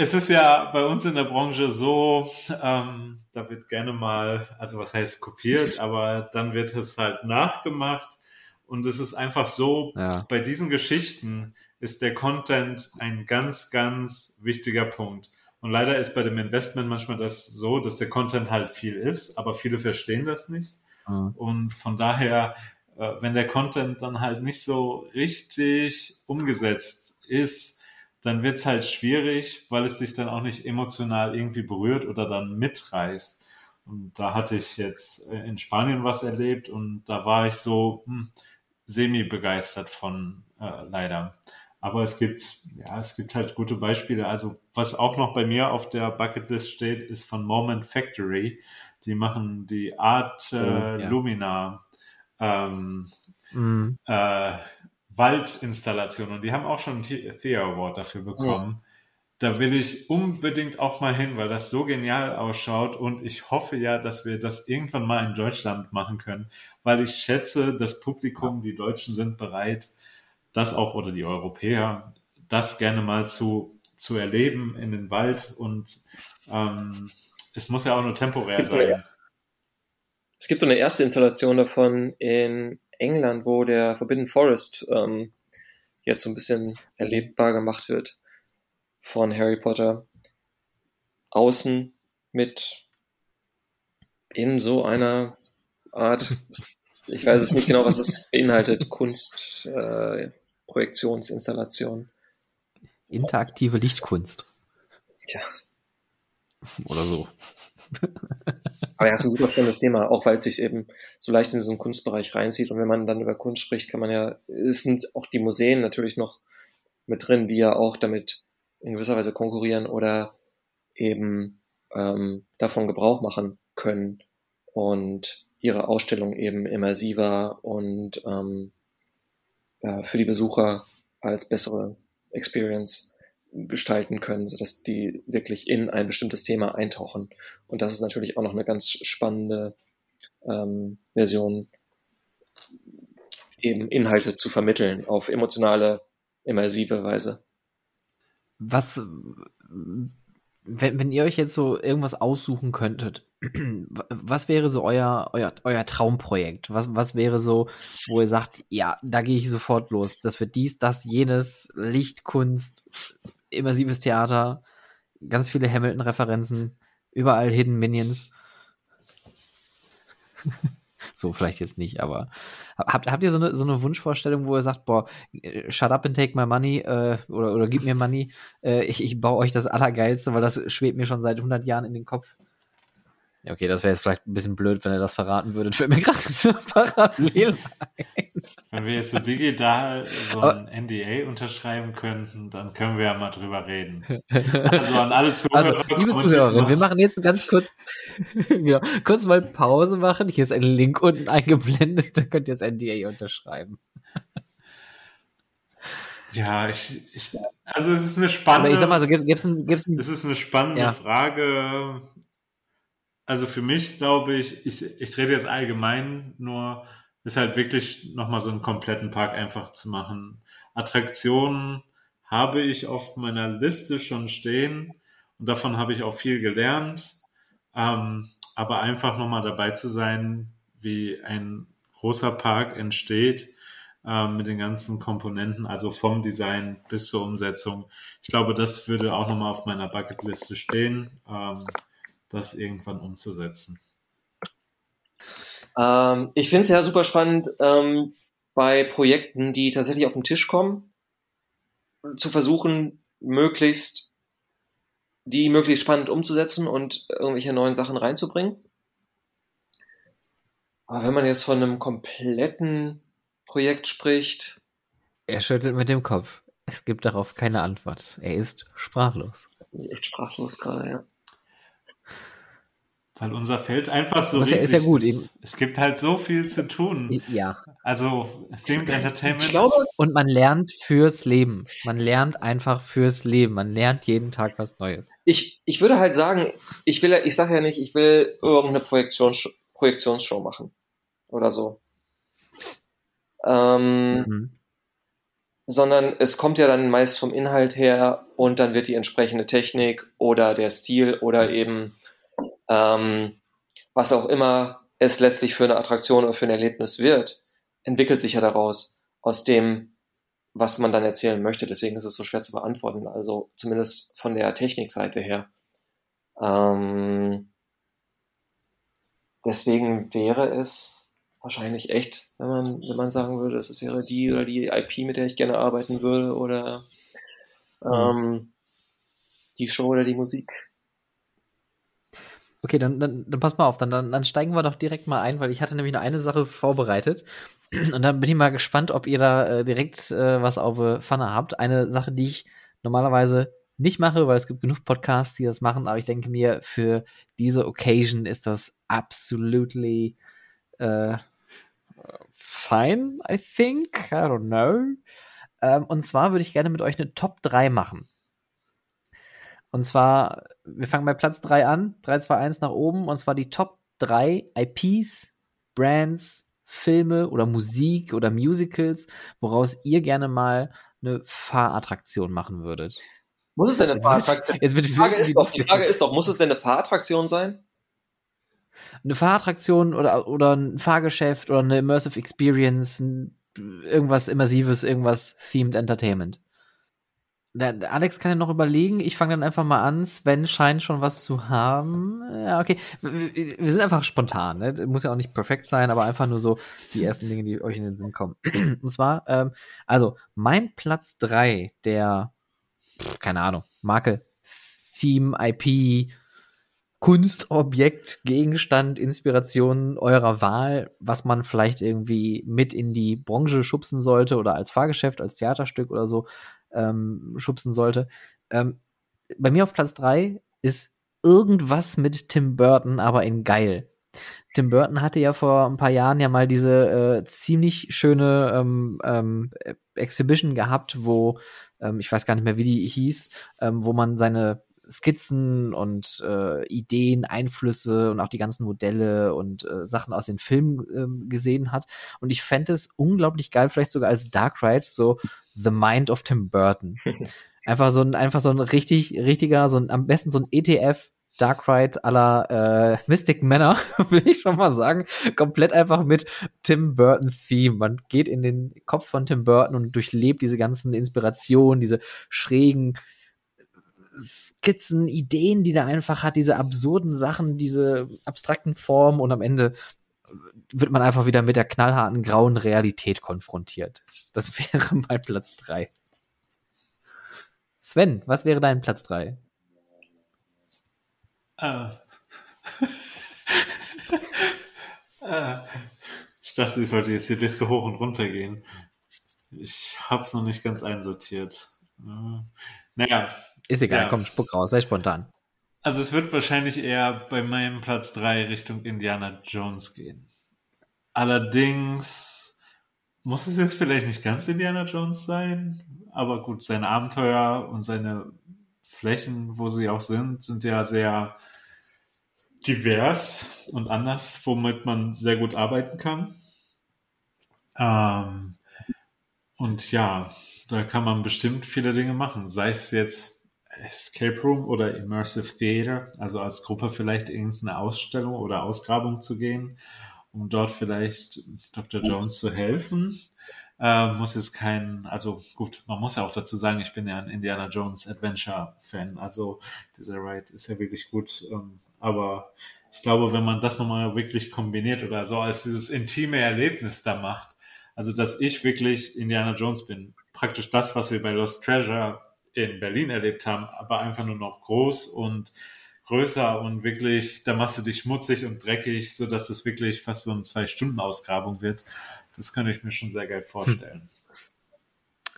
es ist ja bei uns in der Branche so, ähm, da wird gerne mal, also was heißt kopiert, aber dann wird es halt nachgemacht. Und es ist einfach so, ja. bei diesen Geschichten ist der Content ein ganz, ganz wichtiger Punkt. Und leider ist bei dem Investment manchmal das so, dass der Content halt viel ist, aber viele verstehen das nicht. Mhm. Und von daher, äh, wenn der Content dann halt nicht so richtig umgesetzt ist, dann wird's halt schwierig, weil es dich dann auch nicht emotional irgendwie berührt oder dann mitreißt. Und da hatte ich jetzt in Spanien was erlebt und da war ich so hm, semi begeistert von äh, leider. Aber es gibt, ja, es gibt halt gute Beispiele. Also was auch noch bei mir auf der Bucketlist steht, ist von Moment Factory. Die machen die Art äh, oh, ja. Lumina ähm, mm. äh, Waldinstallation und die haben auch schon einen Thea Award dafür bekommen. Ja. Da will ich unbedingt auch mal hin, weil das so genial ausschaut und ich hoffe ja, dass wir das irgendwann mal in Deutschland machen können, weil ich schätze, das Publikum, die Deutschen sind bereit, das auch oder die Europäer, das gerne mal zu, zu erleben in den Wald und ähm, es muss ja auch nur temporär sein. Es gibt so eine erste Installation davon in England, wo der Forbidden Forest ähm, jetzt so ein bisschen erlebbar gemacht wird von Harry Potter. Außen mit in so einer Art, ich weiß es nicht genau, was es beinhaltet, Kunst, äh, Projektionsinstallation. Interaktive Lichtkunst. Tja. Oder so. Aber ja, ist ein super spannendes Thema, auch weil es sich eben so leicht in diesen Kunstbereich reinzieht. Und wenn man dann über Kunst spricht, kann man ja, es sind auch die Museen natürlich noch mit drin, die ja auch damit in gewisser Weise konkurrieren oder eben ähm, davon Gebrauch machen können und ihre Ausstellung eben immersiver und ähm, ja, für die Besucher als bessere Experience gestalten können, sodass die wirklich in ein bestimmtes Thema eintauchen. Und das ist natürlich auch noch eine ganz spannende ähm, Version, eben Inhalte zu vermitteln auf emotionale, immersive Weise. Was, wenn, wenn ihr euch jetzt so irgendwas aussuchen könntet, was wäre so euer, euer, euer Traumprojekt? Was, was wäre so, wo ihr sagt, ja, da gehe ich sofort los. Das wird dies, das, jenes, Lichtkunst, immersives Theater, ganz viele Hamilton-Referenzen, überall Hidden Minions. so, vielleicht jetzt nicht, aber habt, habt ihr so eine, so eine Wunschvorstellung, wo ihr sagt, boah, shut up and take my money äh, oder, oder gib mir money, äh, ich, ich baue euch das Allergeilste, weil das schwebt mir schon seit 100 Jahren in den Kopf. Ja, okay, das wäre jetzt vielleicht ein bisschen blöd, wenn ihr das verraten würdet. Fällt mir gerade so parallel ein. Wenn wir jetzt so digital so ein Aber, NDA unterschreiben könnten, dann können wir ja mal drüber reden. Also an alle Zuhörer. Also, liebe Zuhörerinnen, wir machen jetzt ganz kurz, genau, kurz mal Pause machen. Hier ist ein Link unten eingeblendet, da könnt ihr das NDA unterschreiben. Ja, ich, ich, also es ist eine spannende. Aber ich sag mal so, gibt's ein, gibt's ein, es ist eine spannende ja. Frage also für mich glaube ich, ich, ich rede jetzt allgemein nur, ist halt wirklich nochmal so einen kompletten Park einfach zu machen. Attraktionen habe ich auf meiner Liste schon stehen und davon habe ich auch viel gelernt. Ähm, aber einfach nochmal dabei zu sein, wie ein großer Park entsteht ähm, mit den ganzen Komponenten, also vom Design bis zur Umsetzung. Ich glaube, das würde auch nochmal auf meiner Bucketliste stehen. Ähm, das irgendwann umzusetzen? Ähm, ich finde es ja super spannend, ähm, bei Projekten, die tatsächlich auf den Tisch kommen, zu versuchen, möglichst die möglichst spannend umzusetzen und irgendwelche neuen Sachen reinzubringen. Aber wenn man jetzt von einem kompletten Projekt spricht. Er schüttelt mit dem Kopf. Es gibt darauf keine Antwort. Er ist sprachlos. Echt sprachlos gerade, ja. Weil unser Feld einfach so riesig ist. Ja gut. Ist. Es gibt halt so viel zu tun. Ja. Also Themed Entertainment. Ich glaube, und man lernt fürs Leben. Man lernt einfach fürs Leben. Man lernt jeden Tag was Neues. Ich, ich würde halt sagen, ich will, ich sage ja nicht, ich will irgendeine Projektions Projektionsshow machen. Oder so. Ähm, mhm. Sondern es kommt ja dann meist vom Inhalt her und dann wird die entsprechende Technik oder der Stil oder eben ähm, was auch immer es letztlich für eine Attraktion oder für ein Erlebnis wird, entwickelt sich ja daraus, aus dem, was man dann erzählen möchte. Deswegen ist es so schwer zu beantworten, also zumindest von der Technikseite her. Ähm, deswegen wäre es wahrscheinlich echt, wenn man, wenn man sagen würde, es wäre die oder die IP, mit der ich gerne arbeiten würde, oder mhm. ähm, die Show oder die Musik. Okay, dann, dann, dann pass mal auf, dann, dann, dann steigen wir doch direkt mal ein, weil ich hatte nämlich noch eine Sache vorbereitet. Und dann bin ich mal gespannt, ob ihr da äh, direkt äh, was auf äh, Pfanne habt. Eine Sache, die ich normalerweise nicht mache, weil es gibt genug Podcasts, die das machen, aber ich denke mir, für diese Occasion ist das absolutely äh, fine, I think. I don't know. Ähm, und zwar würde ich gerne mit euch eine Top 3 machen. Und zwar, wir fangen bei Platz 3 an, 3, 2, 1 nach oben, und zwar die Top 3 IPs, Brands, Filme oder Musik oder Musicals, woraus ihr gerne mal eine Fahrattraktion machen würdet? Muss es denn eine Fahrattraktion? Jetzt wird, die, Frage ist doch, die Frage ist doch, muss es denn eine Fahrattraktion sein? Eine Fahrattraktion oder, oder ein Fahrgeschäft oder eine Immersive Experience, irgendwas Immersives, irgendwas Themed Entertainment. Der Alex kann ja noch überlegen. Ich fange dann einfach mal an. Sven scheint schon was zu haben. Ja, okay. Wir sind einfach spontan. Ne? Muss ja auch nicht perfekt sein, aber einfach nur so die ersten Dinge, die euch in den Sinn kommen. Und zwar, ähm, also mein Platz drei der, pff, keine Ahnung, Marke, Theme, IP, Kunstobjekt, Gegenstand, Inspiration eurer Wahl, was man vielleicht irgendwie mit in die Branche schubsen sollte oder als Fahrgeschäft, als Theaterstück oder so ähm, schubsen sollte. Ähm, bei mir auf Platz 3 ist irgendwas mit Tim Burton, aber in geil. Tim Burton hatte ja vor ein paar Jahren ja mal diese äh, ziemlich schöne ähm, ähm, Exhibition gehabt, wo ähm, ich weiß gar nicht mehr, wie die hieß, ähm, wo man seine Skizzen und äh, Ideen, Einflüsse und auch die ganzen Modelle und äh, Sachen aus den Filmen ähm, gesehen hat. Und ich fände es unglaublich geil, vielleicht sogar als Dark Ride, so The Mind of Tim Burton. Einfach so ein, einfach so ein richtig, richtiger, so ein, am besten so ein ETF Dark Ride aller äh, Mystic Manor, will ich schon mal sagen. Komplett einfach mit Tim Burton Theme. Man geht in den Kopf von Tim Burton und durchlebt diese ganzen Inspirationen, diese schrägen Skizzen, Ideen, die der einfach hat, diese absurden Sachen, diese abstrakten Formen und am Ende wird man einfach wieder mit der knallharten grauen Realität konfrontiert. Das wäre mal Platz drei. Sven, was wäre dein Platz drei? Uh. uh. Ich dachte, ich sollte jetzt die Liste hoch und runter gehen. Ich hab's noch nicht ganz einsortiert. Uh. Naja, ist egal, ja. komm, spuck raus, sei spontan. Also es wird wahrscheinlich eher bei meinem Platz 3 Richtung Indiana Jones gehen. Allerdings muss es jetzt vielleicht nicht ganz Indiana Jones sein, aber gut, sein Abenteuer und seine Flächen, wo sie auch sind, sind ja sehr divers und anders, womit man sehr gut arbeiten kann. Ähm, und ja, da kann man bestimmt viele Dinge machen, sei es jetzt Escape Room oder Immersive Theater, also als Gruppe vielleicht irgendeine Ausstellung oder Ausgrabung zu gehen, um dort vielleicht Dr. Jones zu helfen. Äh, muss jetzt kein, also gut, man muss ja auch dazu sagen, ich bin ja ein Indiana Jones Adventure Fan, also dieser Ride ist ja wirklich gut, ähm, aber ich glaube, wenn man das nochmal wirklich kombiniert oder so als dieses intime Erlebnis da macht, also dass ich wirklich Indiana Jones bin, praktisch das, was wir bei Lost Treasure in Berlin erlebt haben, aber einfach nur noch groß und größer und wirklich, da machst du dich schmutzig und dreckig, so dass das wirklich fast so eine Zwei-Stunden-Ausgrabung wird. Das könnte ich mir schon sehr geil vorstellen.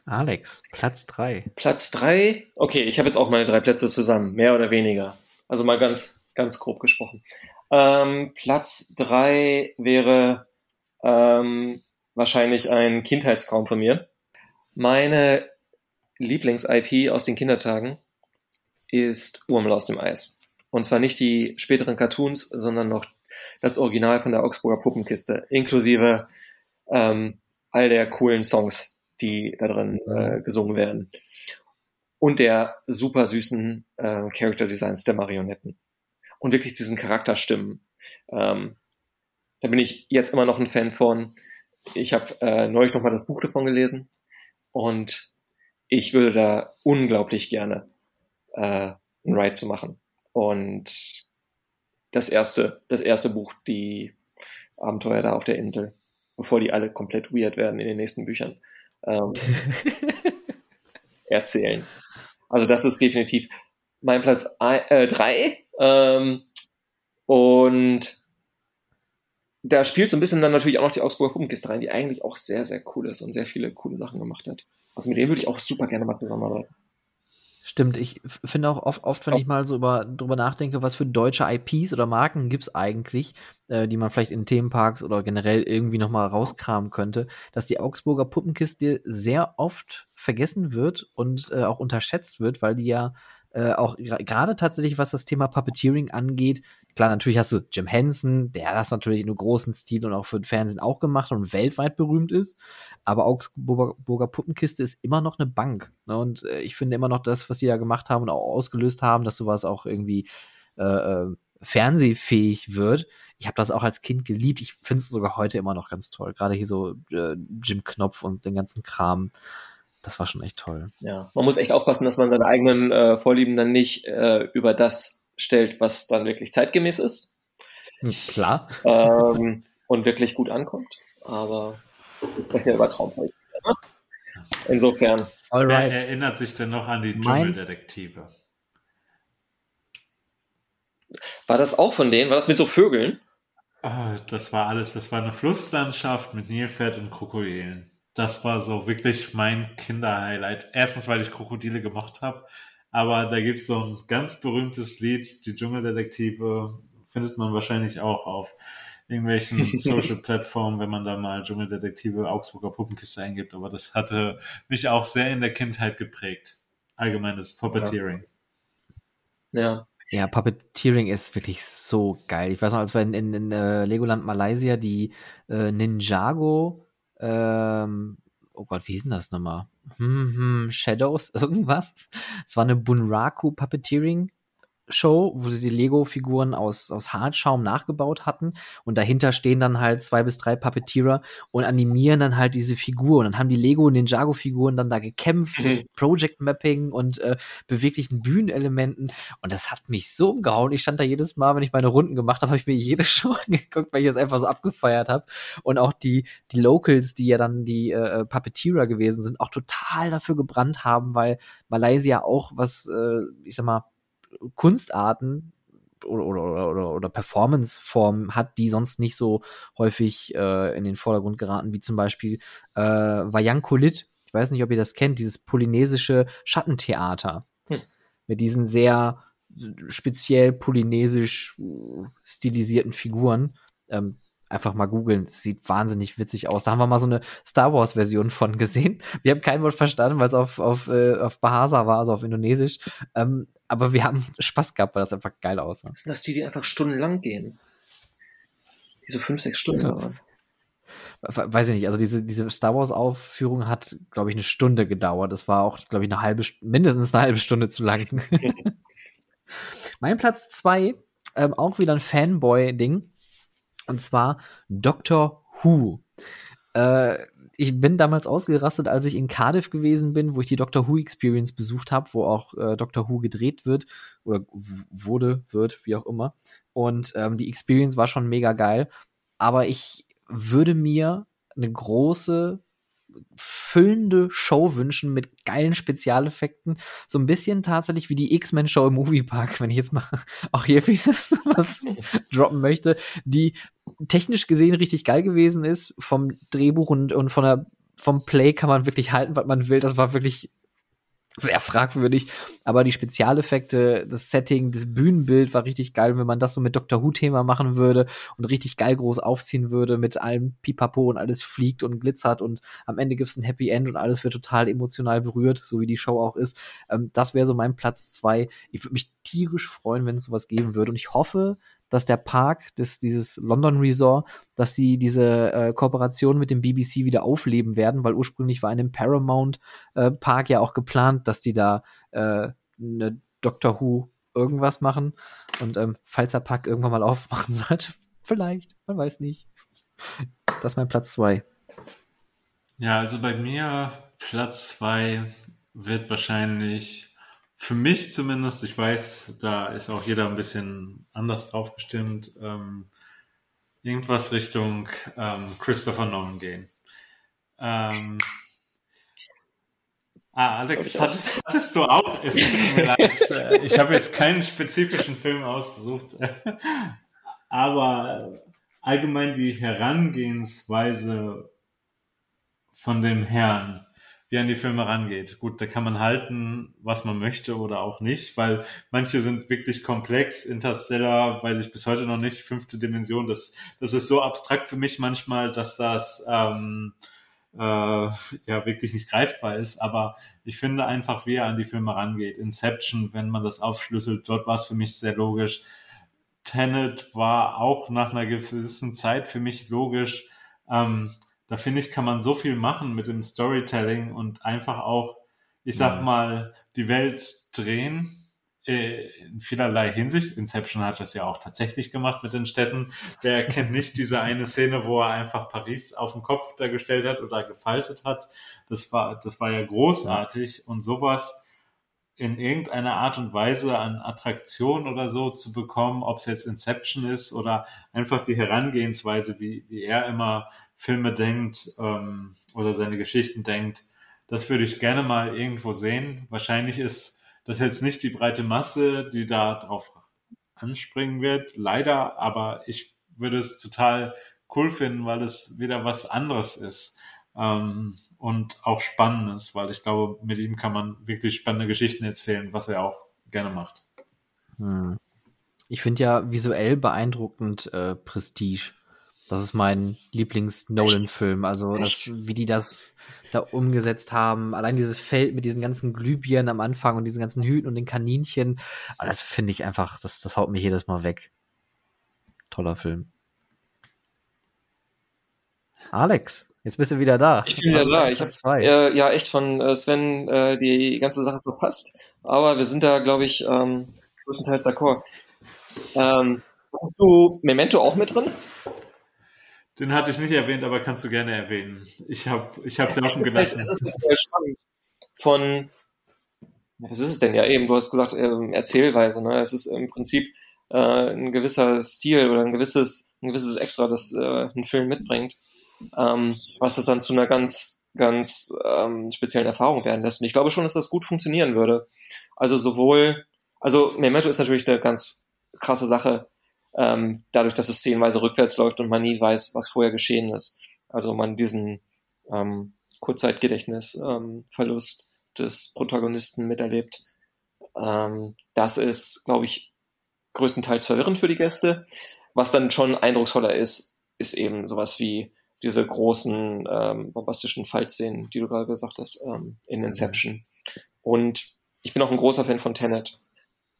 Alex, Platz drei. Platz drei? Okay, ich habe jetzt auch meine drei Plätze zusammen, mehr oder weniger. Also mal ganz, ganz grob gesprochen. Ähm, Platz drei wäre ähm, wahrscheinlich ein Kindheitstraum von mir. Meine Lieblings-IP aus den Kindertagen ist Urmel aus dem Eis. Und zwar nicht die späteren Cartoons, sondern noch das Original von der Augsburger Puppenkiste, inklusive ähm, all der coolen Songs, die da drin äh, gesungen werden. Und der super süßen äh, Character Designs der Marionetten. Und wirklich diesen Charakterstimmen. Ähm, da bin ich jetzt immer noch ein Fan von. Ich habe äh, neulich noch mal das Buch davon gelesen und ich würde da unglaublich gerne äh, einen Ride zu machen. Und das erste, das erste Buch, die Abenteuer da auf der Insel, bevor die alle komplett weird werden in den nächsten Büchern, ähm, erzählen. Also das ist definitiv mein Platz äh, drei. Ähm, und da spielt so ein bisschen dann natürlich auch noch die Augsburger Puppenkiste rein, die eigentlich auch sehr, sehr cool ist und sehr viele coole Sachen gemacht hat. Also mit denen würde ich auch super gerne mal zusammenarbeiten. Stimmt, ich finde auch oft, oft wenn ich mal so über, drüber nachdenke, was für deutsche IPs oder Marken gibt es eigentlich, äh, die man vielleicht in Themenparks oder generell irgendwie nochmal rauskramen könnte, dass die Augsburger Puppenkiste sehr oft vergessen wird und äh, auch unterschätzt wird, weil die ja äh, auch gerade tatsächlich, was das Thema Puppeteering angeht. Klar, natürlich hast du Jim Henson, der das natürlich in einem großen Stil und auch für den Fernsehen auch gemacht und weltweit berühmt ist. Aber Augsburger Puppenkiste ist immer noch eine Bank. Ne? Und äh, ich finde immer noch das, was die da gemacht haben und auch ausgelöst haben, dass sowas auch irgendwie äh, äh fernsehfähig wird. Ich habe das auch als Kind geliebt. Ich finde es sogar heute immer noch ganz toll. Gerade hier so äh, Jim Knopf und den ganzen Kram das war schon echt toll. Ja, man muss echt aufpassen, dass man seine eigenen äh, Vorlieben dann nicht äh, über das stellt, was dann wirklich zeitgemäß ist. Hm, klar. Ähm, und wirklich gut ankommt. Aber wir sprechen ja über Traumpolitik. Ne? Insofern. Alright. Wer erinnert sich denn noch an die Dschungeldetektive? War das auch von denen? War das mit so Vögeln? Oh, das war alles. Das war eine Flusslandschaft mit Nilpferd und Krokodilen das war so wirklich mein Kinderhighlight. Erstens, weil ich Krokodile gemocht habe, aber da gibt es so ein ganz berühmtes Lied, die Dschungeldetektive, findet man wahrscheinlich auch auf irgendwelchen Social-Plattformen, wenn man da mal Dschungeldetektive Augsburger Puppenkiste eingibt. Aber das hatte mich auch sehr in der Kindheit geprägt. Allgemeines Puppeteering. Ja. ja. Ja, Puppeteering ist wirklich so geil. Ich weiß noch, als wir in, in, in uh, Legoland Malaysia die uh, Ninjago ähm, oh Gott, wie hieß denn das nochmal? Hm, hm, Shadows, irgendwas. Es war eine Bunraku Puppeteering Show, wo sie die Lego-Figuren aus, aus Hartschaum nachgebaut hatten. Und dahinter stehen dann halt zwei bis drei Puppeteerer und animieren dann halt diese Figuren. Und dann haben die Lego- und Ninjago-Figuren dann da gekämpft, mhm. Project Mapping und äh, beweglichen Bühnenelementen. Und das hat mich so umgehauen. Ich stand da jedes Mal, wenn ich meine Runden gemacht habe, habe ich mir jede Show angeguckt, weil ich das einfach so abgefeiert habe. Und auch die, die Locals, die ja dann die äh, Puppeteerer gewesen sind, auch total dafür gebrannt haben, weil Malaysia auch was, äh, ich sag mal, Kunstarten oder, oder, oder, oder Performanceformen hat, die sonst nicht so häufig äh, in den Vordergrund geraten, wie zum Beispiel äh, Wayang Kulit. Ich weiß nicht, ob ihr das kennt, dieses polynesische Schattentheater. Hm. Mit diesen sehr speziell polynesisch stilisierten Figuren. Ähm, einfach mal googeln. Sieht wahnsinnig witzig aus. Da haben wir mal so eine Star Wars Version von gesehen. Wir haben kein Wort verstanden, weil es auf, auf, äh, auf Bahasa war, also auf Indonesisch. Ähm, aber wir haben Spaß gehabt, weil das einfach geil aussah. Das sind das die, die einfach stundenlang gehen? Die so fünf, sechs Stunden ja. dauern. Weiß ich nicht, also diese, diese Star Wars Aufführung hat, glaube ich, eine Stunde gedauert. Das war auch, glaube ich, eine halbe, mindestens eine halbe Stunde zu lang. mein Platz zwei, ähm, auch wieder ein Fanboy-Ding. Und zwar Doctor Who. Äh, ich bin damals ausgerastet, als ich in Cardiff gewesen bin, wo ich die Doctor Who Experience besucht habe, wo auch äh, Doctor Who gedreht wird oder wurde, wird, wie auch immer. Und ähm, die Experience war schon mega geil. Aber ich würde mir eine große füllende Show wünschen mit geilen Spezialeffekten. So ein bisschen tatsächlich wie die X-Men-Show im Moviepark, wenn ich jetzt mal auch hier wieder was droppen möchte, die technisch gesehen richtig geil gewesen ist. Vom Drehbuch und, und von der, vom Play kann man wirklich halten, was man will. Das war wirklich sehr fragwürdig. Aber die Spezialeffekte, das Setting, das Bühnenbild war richtig geil, wenn man das so mit Doctor Who-Thema machen würde und richtig geil groß aufziehen würde mit allem Pipapo und alles fliegt und glitzert und am Ende gibt's ein Happy End und alles wird total emotional berührt, so wie die Show auch ist. Ähm, das wäre so mein Platz zwei. Ich würde mich tierisch freuen, wenn es sowas geben würde und ich hoffe, dass der Park, des, dieses London Resort, dass sie diese äh, Kooperation mit dem BBC wieder aufleben werden, weil ursprünglich war in dem Paramount äh, Park ja auch geplant, dass die da äh, eine Doctor Who irgendwas machen. Und ähm, falls der Park irgendwann mal aufmachen sollte, vielleicht, man weiß nicht. Das ist mein Platz zwei. Ja, also bei mir Platz zwei wird wahrscheinlich für mich zumindest, ich weiß, da ist auch jeder ein bisschen anders drauf gestimmt, ähm, irgendwas Richtung ähm, Christopher Nolan gehen. Ähm, ah, Alex, hattest, hattest, du auch? Es tut mir leid, ich habe jetzt keinen spezifischen Film ausgesucht, aber allgemein die Herangehensweise von dem Herrn wie an die Filme rangeht. Gut, da kann man halten, was man möchte oder auch nicht, weil manche sind wirklich komplex. Interstellar weiß ich bis heute noch nicht. Fünfte Dimension, das, das ist so abstrakt für mich manchmal, dass das ähm, äh, ja wirklich nicht greifbar ist. Aber ich finde einfach, wie er an die Filme rangeht. Inception, wenn man das aufschlüsselt, dort war es für mich sehr logisch. Tenet war auch nach einer gewissen Zeit für mich logisch. Ähm, da finde ich, kann man so viel machen mit dem Storytelling und einfach auch, ich sag ja. mal, die Welt drehen äh, in vielerlei Hinsicht. Inception hat das ja auch tatsächlich gemacht mit den Städten. Wer kennt nicht diese eine Szene, wo er einfach Paris auf den Kopf dargestellt hat oder gefaltet hat? Das war, das war ja großartig und sowas in irgendeiner Art und Weise an Attraktion oder so zu bekommen, ob es jetzt Inception ist oder einfach die Herangehensweise, wie, wie er immer Filme denkt ähm, oder seine Geschichten denkt, das würde ich gerne mal irgendwo sehen. Wahrscheinlich ist das jetzt nicht die breite Masse, die da drauf anspringen wird, leider, aber ich würde es total cool finden, weil es wieder was anderes ist ähm, und auch spannendes, weil ich glaube, mit ihm kann man wirklich spannende Geschichten erzählen, was er auch gerne macht. Hm. Ich finde ja visuell beeindruckend äh, Prestige. Das ist mein Lieblings-Nolan-Film. Also, das, wie die das da umgesetzt haben. Allein dieses Feld mit diesen ganzen Glühbirnen am Anfang und diesen ganzen Hüten und den Kaninchen. Das finde ich einfach, das, das haut mich jedes Mal weg. Toller Film. Alex, jetzt bist du wieder da. Ich bin wieder da. Ich habe äh, ja echt von äh, Sven äh, die ganze Sache verpasst. Aber wir sind da, glaube ich, ähm, größtenteils d'accord. Ähm, hast du Memento auch mit drin? Den hatte ich nicht erwähnt, aber kannst du gerne erwähnen. Ich habe ich es ja auch schon gelassen. Das ist halt spannend. Von, was ist es denn? Ja, eben, du hast gesagt, ähm, Erzählweise. Ne? Es ist im Prinzip äh, ein gewisser Stil oder ein gewisses, ein gewisses Extra, das äh, ein Film mitbringt, ähm, was das dann zu einer ganz, ganz ähm, speziellen Erfahrung werden lässt. Und ich glaube schon, dass das gut funktionieren würde. Also sowohl, also Memento ist natürlich eine ganz krasse Sache, ähm, dadurch, dass es szenenweise rückwärts läuft und man nie weiß, was vorher geschehen ist. Also man diesen ähm, Kurzzeitgedächtnisverlust ähm, des Protagonisten miterlebt. Ähm, das ist, glaube ich, größtenteils verwirrend für die Gäste. Was dann schon eindrucksvoller ist, ist eben sowas wie diese großen ähm, bombastischen Fallszenen, die du gerade gesagt hast, ähm, in Inception. Und ich bin auch ein großer Fan von Tenet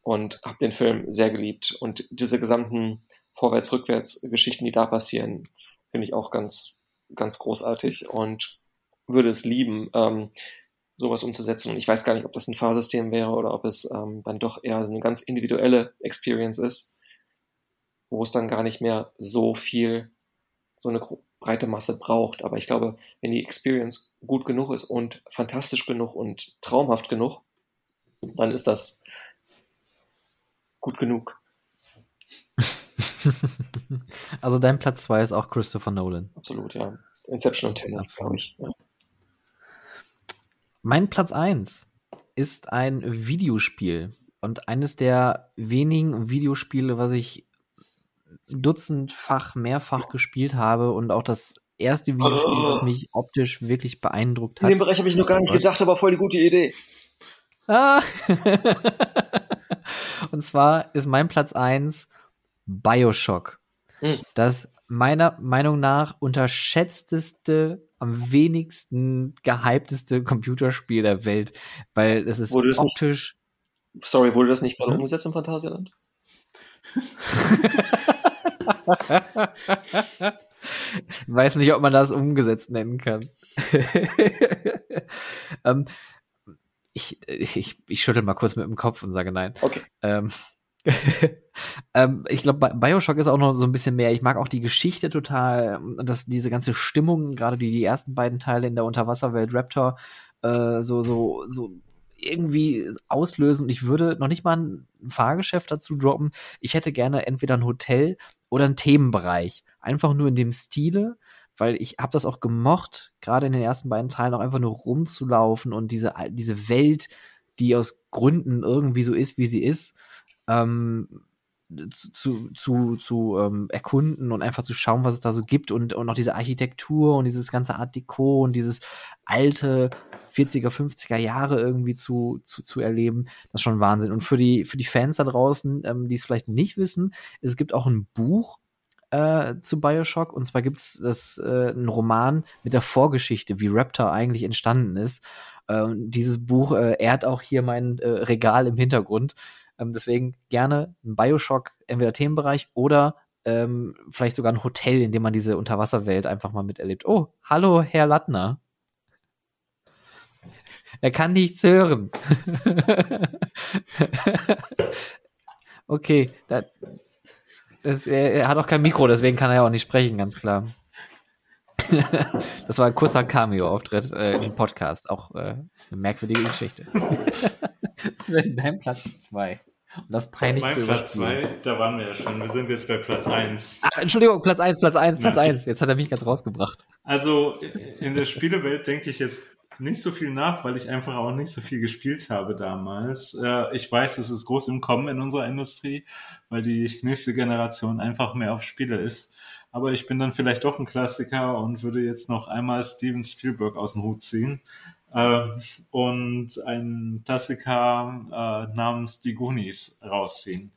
und habe den Film sehr geliebt. Und diese gesamten Vorwärts-Rückwärts-Geschichten, die da passieren, finde ich auch ganz, ganz großartig und würde es lieben, ähm, sowas umzusetzen. Und ich weiß gar nicht, ob das ein Fahrsystem wäre oder ob es ähm, dann doch eher eine ganz individuelle Experience ist, wo es dann gar nicht mehr so viel, so eine breite Masse braucht. Aber ich glaube, wenn die Experience gut genug ist und fantastisch genug und traumhaft genug, dann ist das gut genug. also dein Platz 2 ist auch Christopher Nolan. Absolut, ja. Inception und Tenet, glaube ich. Ja. Mein Platz 1 ist ein Videospiel und eines der wenigen Videospiele, was ich dutzendfach, mehrfach gespielt habe und auch das erste Videospiel, oh. das mich optisch wirklich beeindruckt hat. In dem Bereich habe ich noch gar nicht gedacht, aber voll die gute Idee. Ah. Und zwar ist mein Platz 1 Bioshock. Mhm. Das meiner Meinung nach unterschätzteste, am wenigsten gehypteste Computerspiel der Welt, weil es ist optisch. Nicht, sorry, wurde das nicht gerade hm? umgesetzt im Phantasialand? Weiß nicht, ob man das umgesetzt nennen kann. ähm, ich, ich, ich schüttel mal kurz mit dem Kopf und sage nein. Okay. Ähm, ähm, ich glaube, Bioshock ist auch noch so ein bisschen mehr. Ich mag auch die Geschichte total und das, diese ganze Stimmung, gerade die, die ersten beiden Teile in der Unterwasserwelt Raptor, äh, so, so, so irgendwie auslösen. Ich würde noch nicht mal ein Fahrgeschäft dazu droppen. Ich hätte gerne entweder ein Hotel oder einen Themenbereich. Einfach nur in dem Stile weil ich habe das auch gemocht, gerade in den ersten beiden Teilen auch einfach nur rumzulaufen und diese, diese Welt, die aus Gründen irgendwie so ist, wie sie ist, ähm, zu, zu, zu ähm, erkunden und einfach zu schauen, was es da so gibt und, und auch diese Architektur und dieses ganze Art Deco und dieses alte 40er, 50er Jahre irgendwie zu, zu, zu erleben, das ist schon Wahnsinn. Und für die, für die Fans da draußen, ähm, die es vielleicht nicht wissen, es gibt auch ein Buch äh, zu Bioshock. Und zwar gibt es äh, einen Roman mit der Vorgeschichte, wie Raptor eigentlich entstanden ist. Äh, dieses Buch äh, ehrt auch hier mein äh, Regal im Hintergrund. Ähm, deswegen gerne ein Bioshock, entweder Themenbereich oder ähm, vielleicht sogar ein Hotel, in dem man diese Unterwasserwelt einfach mal miterlebt. Oh, hallo, Herr Lattner. Er kann nichts hören. okay, da, das, er, er, hat auch kein Mikro, deswegen kann er ja auch nicht sprechen, ganz klar. das war ein kurzer Cameo-Auftritt äh, im Podcast. Auch äh, eine merkwürdige Geschichte. Sven, dein Platz 2. Und das peinlich mein zu Platz 2, da waren wir ja schon. Wir sind jetzt bei Platz 1. Ah, Entschuldigung, Platz 1, Platz 1, Platz ja. 1. Jetzt hat er mich ganz rausgebracht. Also in der Spielewelt denke ich jetzt nicht so viel nach, weil ich einfach auch nicht so viel gespielt habe damals. Äh, ich weiß, es ist groß im Kommen in unserer Industrie, weil die nächste Generation einfach mehr auf Spiele ist. Aber ich bin dann vielleicht doch ein Klassiker und würde jetzt noch einmal Steven Spielberg aus dem Hut ziehen äh, und einen Klassiker äh, namens Die Goonies rausziehen.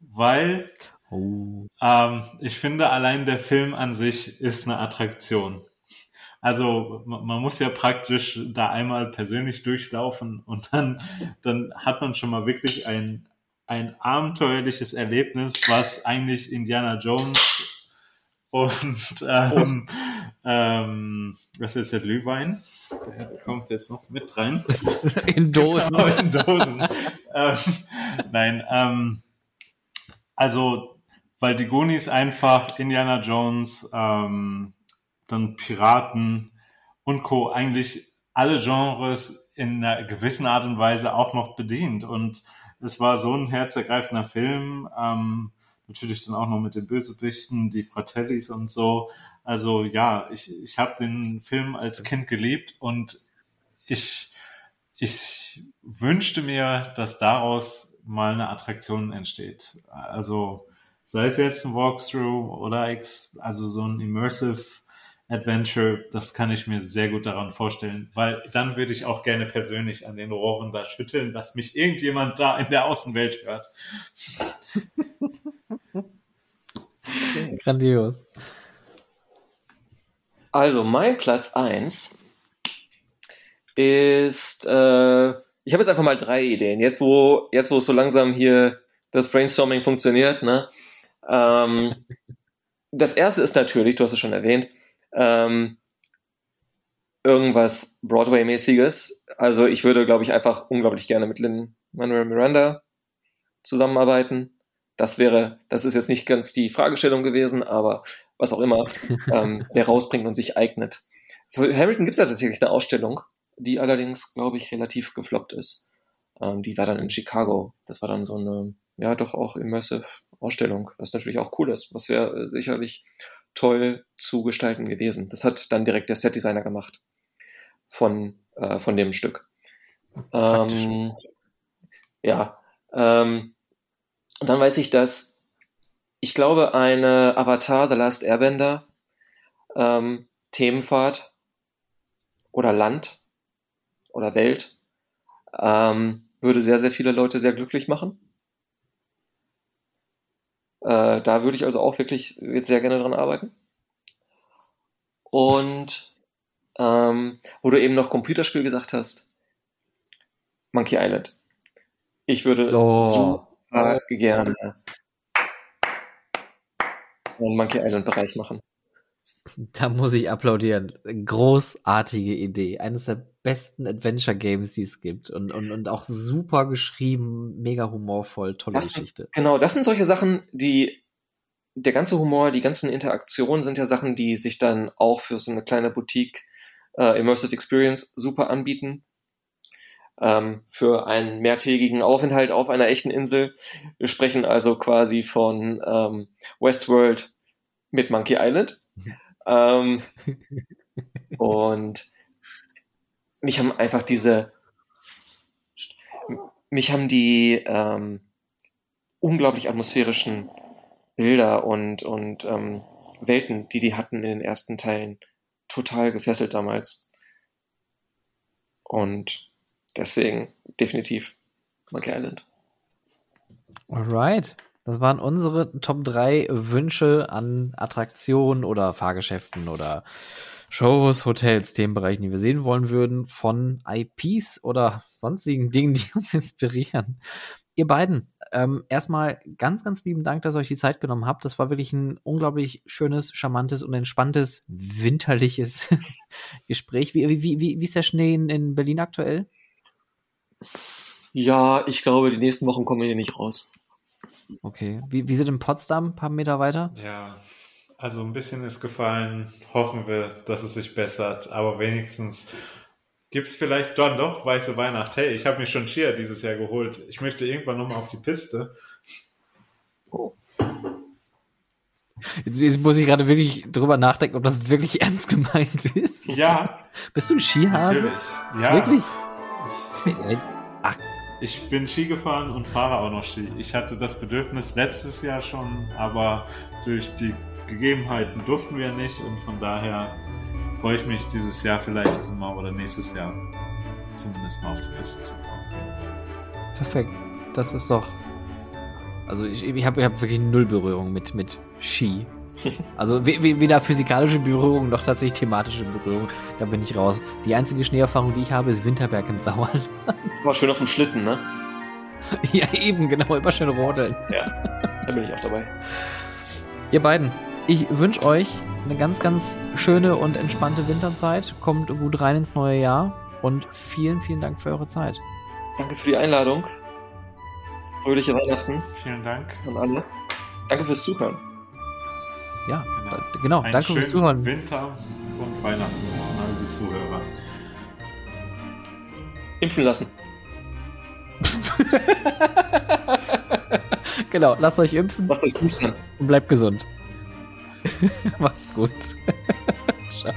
Weil oh. ähm, ich finde, allein der Film an sich ist eine Attraktion. Also man muss ja praktisch da einmal persönlich durchlaufen und dann, dann hat man schon mal wirklich ein, ein abenteuerliches Erlebnis, was eigentlich Indiana Jones und ähm, ähm, was ist jetzt der Glühwein? Der kommt jetzt noch mit rein. in Dosen. Genau, in Dosen. ähm, nein, ähm, also weil die Goonies einfach Indiana Jones ähm, dann Piraten und Co. eigentlich alle Genres in einer gewissen Art und Weise auch noch bedient. Und es war so ein herzergreifender Film. Ähm, natürlich dann auch noch mit den Bösewichten, die Fratellis und so. Also ja, ich, ich habe den Film als Kind geliebt und ich, ich wünschte mir, dass daraus mal eine Attraktion entsteht. Also sei es jetzt ein Walkthrough oder also so ein Immersive Adventure, das kann ich mir sehr gut daran vorstellen, weil dann würde ich auch gerne persönlich an den Rohren da schütteln, dass mich irgendjemand da in der Außenwelt hört. Grandios. Also, mein Platz 1 ist, äh, ich habe jetzt einfach mal drei Ideen. Jetzt, wo, jetzt, wo es so langsam hier das Brainstorming funktioniert, ne? Ähm, das erste ist natürlich, du hast es schon erwähnt, ähm, irgendwas Broadway-mäßiges. Also ich würde, glaube ich, einfach unglaublich gerne mit Lin Manuel Miranda zusammenarbeiten. Das wäre, das ist jetzt nicht ganz die Fragestellung gewesen, aber was auch immer ähm, der rausbringt und sich eignet. Für Hamilton gibt es ja tatsächlich eine Ausstellung, die allerdings, glaube ich, relativ gefloppt ist. Ähm, die war dann in Chicago. Das war dann so eine, ja, doch auch immersive Ausstellung, was natürlich auch cool ist, was wäre sicherlich toll zu gestalten gewesen. Das hat dann direkt der Setdesigner gemacht von, äh, von dem Stück. Ähm, ja, ähm, und dann weiß ich, dass ich glaube, eine Avatar The Last Airbender ähm, Themenfahrt oder Land oder Welt ähm, würde sehr, sehr viele Leute sehr glücklich machen. Äh, da würde ich also auch wirklich jetzt sehr gerne dran arbeiten. Und ähm, wo du eben noch Computerspiel gesagt hast, Monkey Island. Ich würde oh. Super gerne einen Monkey Island Bereich machen. Da muss ich applaudieren. Großartige Idee. Eines der besten Adventure Games, die es gibt. Und, und, und auch super geschrieben, mega humorvoll, tolle das, Geschichte. Genau, das sind solche Sachen, die der ganze Humor, die ganzen Interaktionen sind ja Sachen, die sich dann auch für so eine kleine Boutique äh, Immersive Experience super anbieten. Ähm, für einen mehrtägigen Aufenthalt auf einer echten Insel. Wir sprechen also quasi von ähm, Westworld mit Monkey Island. ähm, und mich haben einfach diese, mich haben die ähm, unglaublich atmosphärischen Bilder und, und ähm, Welten, die die hatten in den ersten Teilen, total gefesselt damals. Und deswegen definitiv Monkey Island. Alright. Das waren unsere Top 3 Wünsche an Attraktionen oder Fahrgeschäften oder Shows, Hotels, Themenbereichen, die wir sehen wollen würden, von IPs oder sonstigen Dingen, die uns inspirieren. Ihr beiden, ähm, erstmal ganz, ganz lieben Dank, dass ihr euch die Zeit genommen habt. Das war wirklich ein unglaublich schönes, charmantes und entspanntes, winterliches Gespräch. Wie, wie, wie, wie ist der Schnee in, in Berlin aktuell? Ja, ich glaube, die nächsten Wochen kommen wir hier nicht raus. Okay. Wie, wie sind in Potsdam ein paar Meter weiter? Ja, also ein bisschen ist gefallen. Hoffen wir, dass es sich bessert. Aber wenigstens gibt es vielleicht dann doch weiße Weihnacht. Hey, ich habe mir schon Skier dieses Jahr geholt. Ich möchte irgendwann nochmal auf die Piste. Oh. Jetzt, jetzt muss ich gerade wirklich drüber nachdenken, ob das wirklich ernst gemeint ist. Ja, Bist du ein Skihase? natürlich. Ja, Wirklich? Ich, ich bin Ski gefahren und fahre auch noch Ski. Ich hatte das Bedürfnis letztes Jahr schon, aber durch die Gegebenheiten durften wir nicht und von daher freue ich mich dieses Jahr vielleicht mal oder nächstes Jahr zumindest mal auf die Piste zu kommen. Perfekt. Das ist doch. Also ich, ich habe ich hab wirklich null Berührung mit, mit Ski. Also we- we- weder physikalische Berührung noch tatsächlich thematische Berührung. Da bin ich raus. Die einzige Schneeerfahrung, die ich habe, ist Winterberg im Sauerland. War schön auf dem Schlitten, ne? ja, eben, genau, immer schön rodeln. Da bin ich auch dabei. Ihr beiden, ich wünsche euch eine ganz, ganz schöne und entspannte Winterzeit. Kommt gut rein ins neue Jahr und vielen, vielen Dank für eure Zeit. Danke für die Einladung. Fröhliche Weihnachten Vielen Dank. an alle. Danke fürs Zuhören. Ja, Genau. da- genau. Einen danke fürs schönen Zuhören. Winter und Weihnachten an alle die Zuhörer. Impfen lassen. genau, lasst euch impfen Lasst euch boostern. und bleibt gesund. Macht's gut. Ciao.